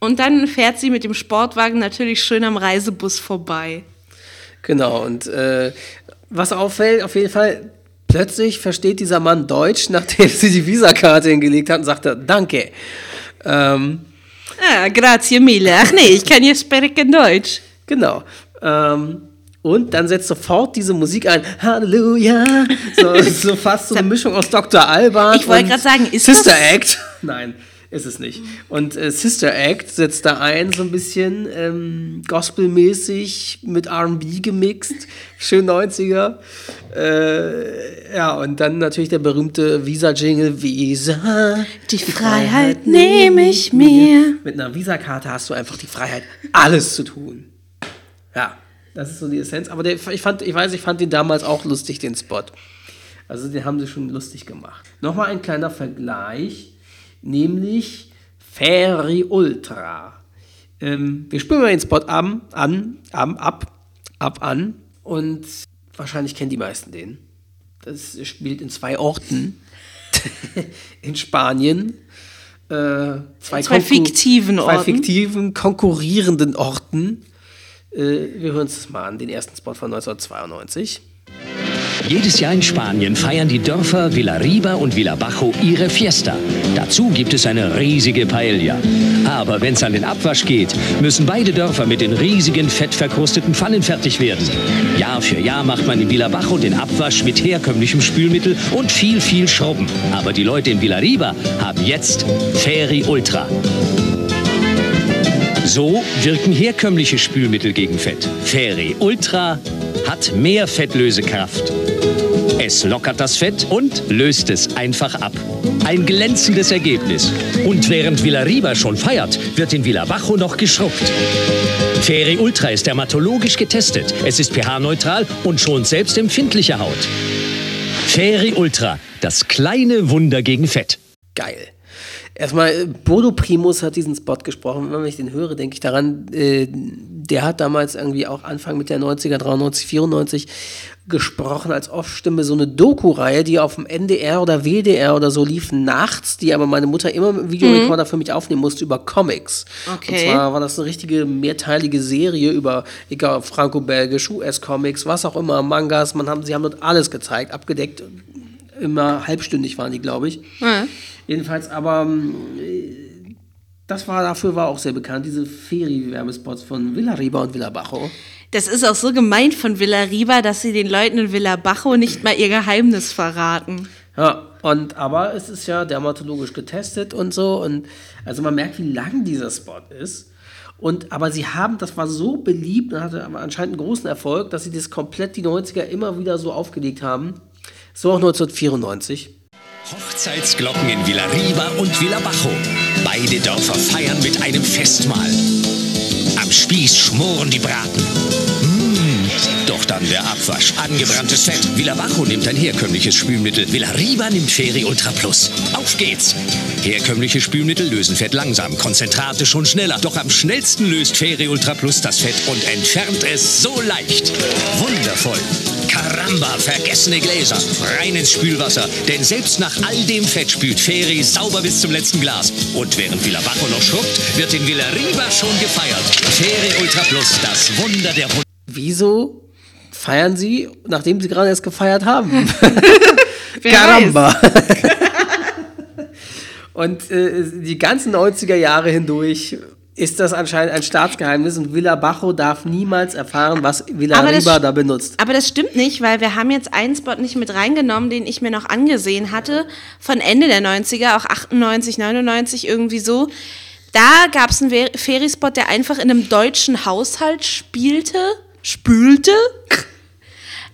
Und dann fährt sie mit dem Sportwagen natürlich schön am Reisebus vorbei. Genau, und äh, was auffällt, auf jeden Fall, plötzlich versteht dieser Mann Deutsch, nachdem sie die Visakarte hingelegt hat und sagt er, danke. Ähm, Ah, grazie mille. Ach nee, ich kann jetzt sprechen Deutsch. Genau. Ähm, und dann setzt sofort diese Musik ein. Halleluja. So, so fast so eine Mischung aus Dr. Alban. Ich wollte und gerade sagen, ist Sister das- Act. Nein, ist es nicht. Und äh, Sister Act setzt da ein, so ein bisschen ähm, gospelmäßig mit RB gemixt. Schön 90er. Äh, ja, und dann natürlich der berühmte Visa-Jingle. Visa. Die Freiheit nehme ich mir. Mit einer Visakarte hast du einfach die Freiheit, alles zu tun. Ja, das ist so die Essenz. Aber der, ich, fand, ich weiß, ich fand den damals auch lustig, den Spot. Also den haben sie schon lustig gemacht. Nochmal ein kleiner Vergleich, nämlich Ferry Ultra. Ähm, wir spielen mal den Spot an, an, an, ab, ab an und wahrscheinlich kennen die meisten den. Das spielt in zwei Orten. in Spanien. Äh, zwei, Zwei konkur- fiktiven Zwei Orten. fiktiven, konkurrierenden Orten. Äh, wir hören uns das mal an, den ersten Spot von 1992. Jedes Jahr in Spanien feiern die Dörfer Villarriba und Villabajo ihre Fiesta. Dazu gibt es eine riesige Paella. Aber wenn es an den Abwasch geht, müssen beide Dörfer mit den riesigen fettverkrusteten Pfannen fertig werden. Jahr für Jahr macht man in Villabajo den Abwasch mit herkömmlichem Spülmittel und viel, viel Schrubben. Aber die Leute in Villarriba haben jetzt Feri Ultra. So wirken herkömmliche Spülmittel gegen Fett. Feri Ultra hat mehr Fettlösekraft. Es lockert das Fett und löst es einfach ab. Ein glänzendes Ergebnis. Und während Villarriba schon feiert, wird in Villabajo noch geschrubbt. Feri Ultra ist dermatologisch getestet. Es ist pH-neutral und schont selbstempfindliche Haut. Feri Ultra, das kleine Wunder gegen Fett. Geil. Erstmal, Bodo Primus hat diesen Spot gesprochen. Wenn ich den höre, denke ich daran, äh, der hat damals irgendwie auch Anfang mit der 90er, 93, 94 gesprochen als Off-Stimme so eine Doku-Reihe, die auf dem NDR oder WDR oder so lief nachts, die aber meine Mutter immer mit Videorekorder für mich aufnehmen musste über Comics. Okay. Und zwar war das eine richtige mehrteilige Serie über, egal, franco-belgisch, US-Comics, was auch immer, Mangas, man haben, sie haben dort alles gezeigt, abgedeckt, immer halbstündig waren die, glaube ich. Ja. Jedenfalls, aber ähm, das war dafür war auch sehr bekannt, diese Feri-Werbespots von Villarriba und Villabajo. Das ist auch so gemeint von Villariba, dass sie den Leuten in Villabajo nicht mal ihr Geheimnis verraten. Ja, und aber es ist ja dermatologisch getestet und so und also man merkt, wie lang dieser Spot ist. Und aber sie haben, das war so beliebt und hatte anscheinend einen großen Erfolg, dass sie das komplett die 90er immer wieder so aufgelegt haben. So auch 1994. Hochzeitsglocken in Villarriba und Villabajo. Beide Dörfer feiern mit einem Festmahl. Am Spieß schmoren die Braten. Mmh. Doch dann der Abwasch. Angebranntes Fett. Villabajo nimmt ein herkömmliches Spülmittel. Villarriba nimmt Feri Ultra Plus. Auf geht's! Herkömmliche Spülmittel lösen Fett langsam, Konzentrate schon schneller. Doch am schnellsten löst Feri Ultra Plus das Fett und entfernt es so leicht. Wundervoll. Caramba, vergessene Gläser. Rein ins Spülwasser. Denn selbst nach all dem Fett spült Feri sauber bis zum letzten Glas. Und während Villabajo noch schrubbt, wird in Villarriba schon gefeiert. Feri Ultra Plus, das Wunder der Wunder. Wieso feiern sie, nachdem sie gerade erst gefeiert haben? Caramba! Und äh, die ganzen 90er Jahre hindurch ist das anscheinend ein Staatsgeheimnis und Villa Bajo darf niemals erfahren, was Villa Aber Riba da benutzt. Aber das stimmt nicht, weil wir haben jetzt einen Spot nicht mit reingenommen, den ich mir noch angesehen hatte, von Ende der 90er, auch 98, 99, irgendwie so. Da gab es einen Feriespot, der einfach in einem deutschen Haushalt spielte, spülte.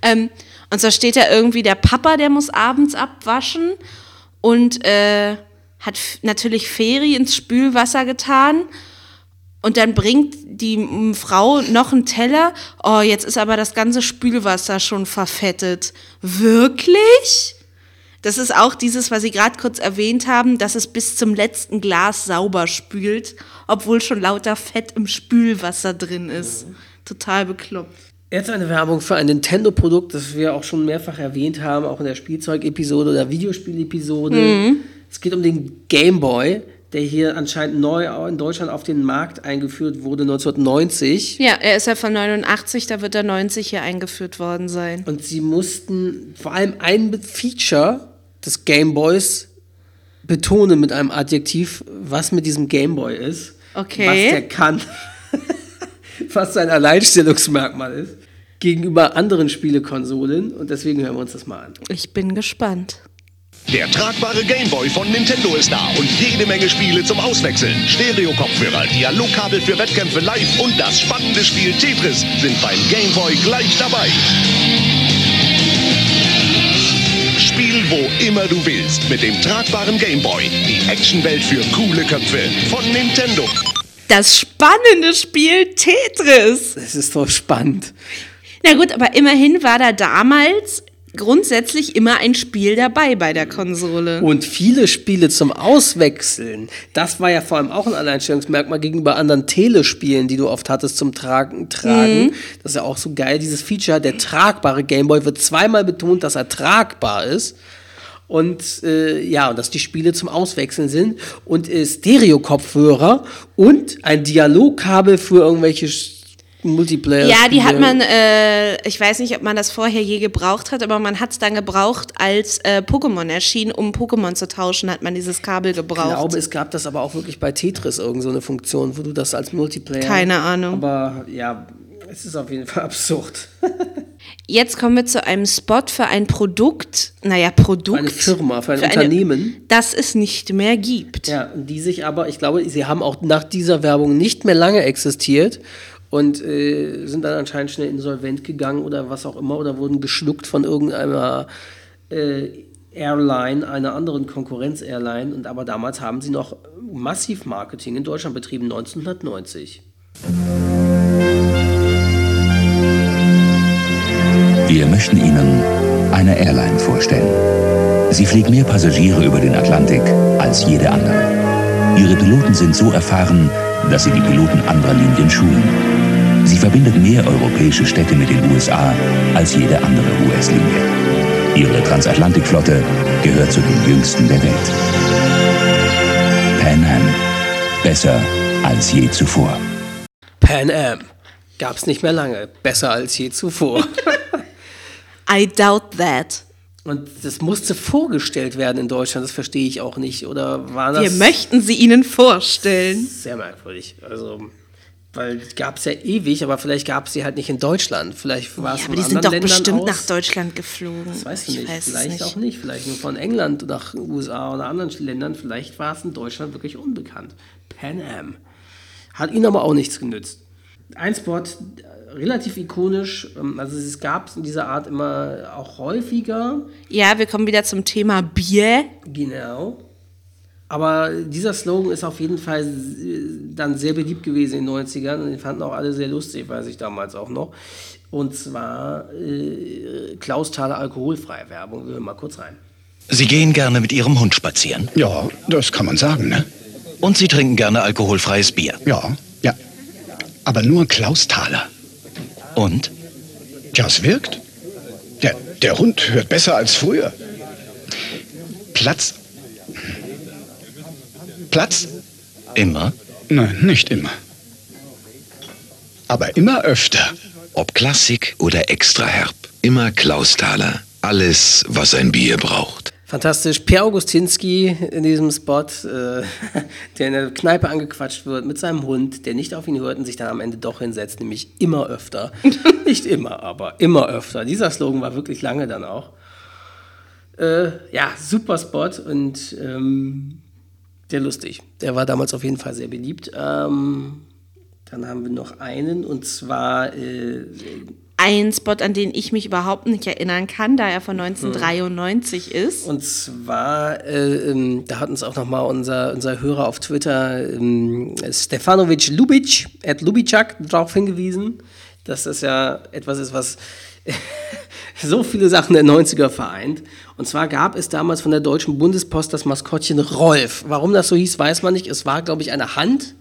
ähm, und zwar steht da irgendwie der Papa, der muss abends abwaschen und äh, hat natürlich Feri ins Spülwasser getan. Und dann bringt die Frau noch einen Teller. Oh, jetzt ist aber das ganze Spülwasser schon verfettet. Wirklich? Das ist auch dieses, was Sie gerade kurz erwähnt haben, dass es bis zum letzten Glas sauber spült, obwohl schon lauter Fett im Spülwasser drin ist. Total bekloppt. Jetzt eine Werbung für ein Nintendo-Produkt, das wir auch schon mehrfach erwähnt haben, auch in der Spielzeug-Episode oder Videospiel-Episode. Mhm. Es geht um den Game Boy, der hier anscheinend neu in Deutschland auf den Markt eingeführt wurde 1990. Ja, er ist ja von 89, da wird er 90 hier eingeführt worden sein. Und sie mussten vor allem ein Feature des Game Boys betonen mit einem Adjektiv, was mit diesem Game Boy ist. Okay. Was der kann. was sein Alleinstellungsmerkmal ist. Gegenüber anderen Spielekonsolen. Und deswegen hören wir uns das mal an. Ich bin gespannt. Der tragbare Gameboy von Nintendo ist da und jede Menge Spiele zum Auswechseln. Stereo-Kopfhörer, Dialogkabel für Wettkämpfe live und das spannende Spiel Tetris sind beim Gameboy gleich dabei. Spiel wo immer du willst mit dem tragbaren Gameboy. Die Actionwelt für coole Köpfe von Nintendo. Das spannende Spiel Tetris. Es ist doch spannend. Na gut, aber immerhin war da damals grundsätzlich immer ein Spiel dabei bei der Konsole. Und viele Spiele zum Auswechseln, das war ja vor allem auch ein Alleinstellungsmerkmal gegenüber anderen Telespielen, die du oft hattest zum Tragen. tragen. Mhm. Das ist ja auch so geil. Dieses Feature, der tragbare Gameboy, wird zweimal betont, dass er tragbar ist. Und äh, ja, und dass die Spiele zum Auswechseln sind. Und äh, Stereo-Kopfhörer und ein Dialogkabel für irgendwelche Multiplayer. Ja, die hat man, äh, ich weiß nicht, ob man das vorher je gebraucht hat, aber man hat es dann gebraucht, als äh, Pokémon erschien, um Pokémon zu tauschen, hat man dieses Kabel gebraucht. Ich glaube, es gab das aber auch wirklich bei Tetris irgend so eine Funktion, wo du das als Multiplayer. Keine Ahnung. Aber ja, es ist auf jeden Fall absurd. Jetzt kommen wir zu einem Spot für ein Produkt, naja, Produkt. Für eine Firma, für ein Unternehmen. das es nicht mehr gibt. Ja, die sich aber, ich glaube, sie haben auch nach dieser Werbung nicht mehr lange existiert und äh, sind dann anscheinend schnell insolvent gegangen oder was auch immer oder wurden geschluckt von irgendeiner äh, Airline, einer anderen Konkurrenz-Airline. Und aber damals haben sie noch massiv Marketing in Deutschland betrieben, 1990. Wir möchten Ihnen eine Airline vorstellen. Sie fliegt mehr Passagiere über den Atlantik als jede andere. Ihre Piloten sind so erfahren, dass sie die Piloten anderer Linien schulen. Sie verbindet mehr europäische Städte mit den USA als jede andere US-Linie. Ihre Transatlantikflotte gehört zu den jüngsten der Welt. Pan Am. Besser als je zuvor. Pan Am. Gab's nicht mehr lange. Besser als je zuvor. I doubt that. Und das musste vorgestellt werden in Deutschland, das verstehe ich auch nicht. Oder war das. Wir möchten sie Ihnen vorstellen. Sehr merkwürdig. Also, weil gab es ja ewig, aber vielleicht gab es sie halt nicht in Deutschland. Vielleicht war es Ja, aber die sind doch Ländern bestimmt aus. nach Deutschland geflogen. Das weißt du ich nicht. weiß vielleicht nicht. auch nicht. Vielleicht nur von England nach USA oder anderen Ländern. Vielleicht war es in Deutschland wirklich unbekannt. Pan Am. Hat ihnen aber auch nichts genützt. Ein Spot, äh, relativ ikonisch. ähm, Also es gab es in dieser Art immer auch häufiger. Ja, wir kommen wieder zum Thema Bier. Genau. Aber dieser Slogan ist auf jeden Fall äh, dann sehr beliebt gewesen in den 90ern und den fanden auch alle sehr lustig, weiß ich damals auch noch. Und zwar äh, Klaus Thaler alkoholfreie Werbung. Wir hören mal kurz rein. Sie gehen gerne mit Ihrem Hund spazieren. Ja, das kann man sagen, ne? Und Sie trinken gerne alkoholfreies Bier. Ja, ja. Aber nur Klausthaler. Und? Ja, es wirkt. Der, der Hund hört besser als früher. Platz. Platz? Immer? Nein, nicht immer. Aber immer öfter. Ob Klassik oder extra herb. Immer Klausthaler. Alles, was ein Bier braucht. Fantastisch. Per Augustinski in diesem Spot, äh, der in der Kneipe angequatscht wird mit seinem Hund, der nicht auf ihn hört und sich dann am Ende doch hinsetzt, nämlich immer öfter. nicht immer, aber immer öfter. Dieser Slogan war wirklich lange dann auch. Äh, ja, super Spot und ähm, sehr lustig. Der war damals auf jeden Fall sehr beliebt. Ähm, dann haben wir noch einen und zwar äh, Ein Spot, an den ich mich überhaupt nicht erinnern kann, da er von 1993 ist. Und zwar, äh, ähm, da hat uns auch nochmal unser, unser Hörer auf Twitter, ähm, Stefanovic Lubic, at Lubicak, darauf hingewiesen, dass das ja etwas ist, was so viele Sachen der 90er vereint. Und zwar gab es damals von der Deutschen Bundespost das Maskottchen Rolf. Warum das so hieß, weiß man nicht. Es war, glaube ich, eine Hand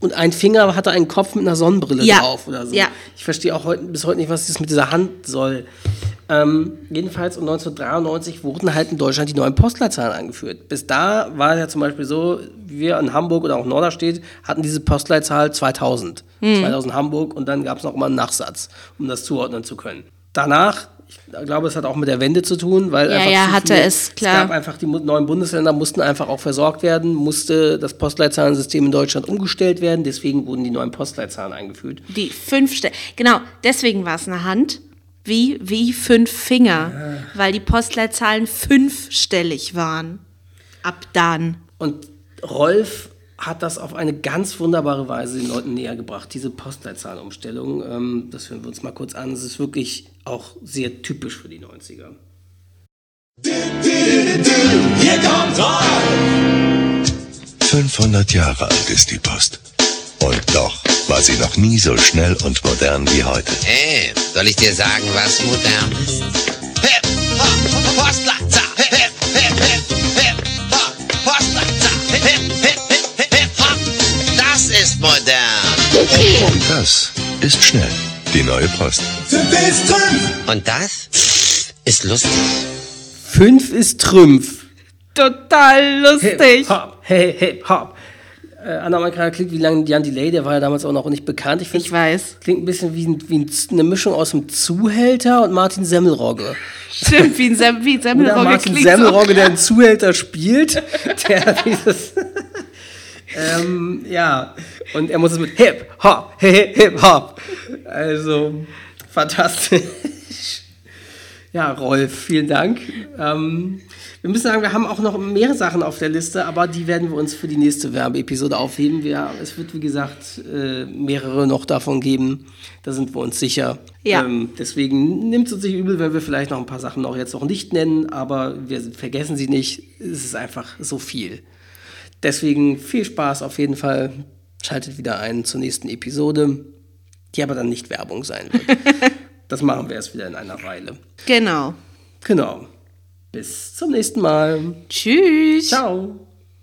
und ein Finger hatte einen Kopf mit einer Sonnenbrille Ja, drauf oder so. ja. Ich verstehe auch heute, bis heute nicht, was das mit dieser Hand soll. Ähm, jedenfalls um 1993 wurden halt in Deutschland die neuen Postleitzahlen eingeführt. Bis da war es ja zum Beispiel so, wir in Hamburg oder auch Norderstedt hatten diese Postleitzahl 2000. Hm. 2000 Hamburg und dann gab es noch immer einen Nachsatz, um das zuordnen zu können. Danach, ich glaube, es hat auch mit der Wende zu tun, weil Ja, einfach ja, hatte viele- es, klar. Es gab einfach die neuen Bundesländer mussten einfach auch versorgt werden, musste das Postleitzahlensystem in Deutschland umgestellt werden, deswegen wurden die neuen Postleitzahlen eingeführt. Die fünf Stellen. Genau, deswegen war es eine Hand. Wie, wie fünf Finger. Weil die Postleitzahlen fünfstellig waren. Ab dann. Und Rolf hat das auf eine ganz wunderbare Weise den Leuten näher gebracht, diese Postleitzahlenumstellung. Ähm, das hören wir uns mal kurz an. Es ist wirklich auch sehr typisch für die 90er. Hier kommt Rolf! 500 Jahre alt ist die Post. Und doch war sie noch nie so schnell und modern wie heute. Hey, soll ich dir sagen, was modern ist? Hip, hop, Postleitzahl. Hip, hip, hip, hip, das ist schnell. Die neue Post. Und das ist lustig. Fünf ist Trümpf. Total lustig. Hip, hop, hey, hip, hop. Äh, Anna Maikara klingt wie lange Jan Delay, der war ja damals auch noch nicht bekannt. Ich, ich weiß. Klingt ein bisschen wie, ein, wie ein, eine Mischung aus einem Zuhälter und Martin Semmelrogge. Stimmt, wie ein, Sem wie ein Semmelrogge. Oder Martin klingt Semmelrogge, so. der einen Zuhälter spielt. Der dieses. Ähm, ja, und er muss es mit Hip, Hop, Hip, Hip, Hop. Also, fantastisch. Ja, Rolf, vielen Dank. Ähm, wir müssen sagen, wir haben auch noch mehrere Sachen auf der Liste, aber die werden wir uns für die nächste Werbeepisode aufheben. Wir, es wird, wie gesagt, äh, mehrere noch davon geben. Da sind wir uns sicher. Ja. Ähm, deswegen nimmt es uns nicht übel, wenn wir vielleicht noch ein paar Sachen noch jetzt noch nicht nennen, aber wir vergessen sie nicht. Es ist einfach so viel. Deswegen viel Spaß auf jeden Fall. Schaltet wieder ein zur nächsten Episode, die aber dann nicht Werbung sein wird. das machen wir erst wieder in einer Weile. Genau. Genau. Bis zum nächsten Mal. Tschüss. Ciao.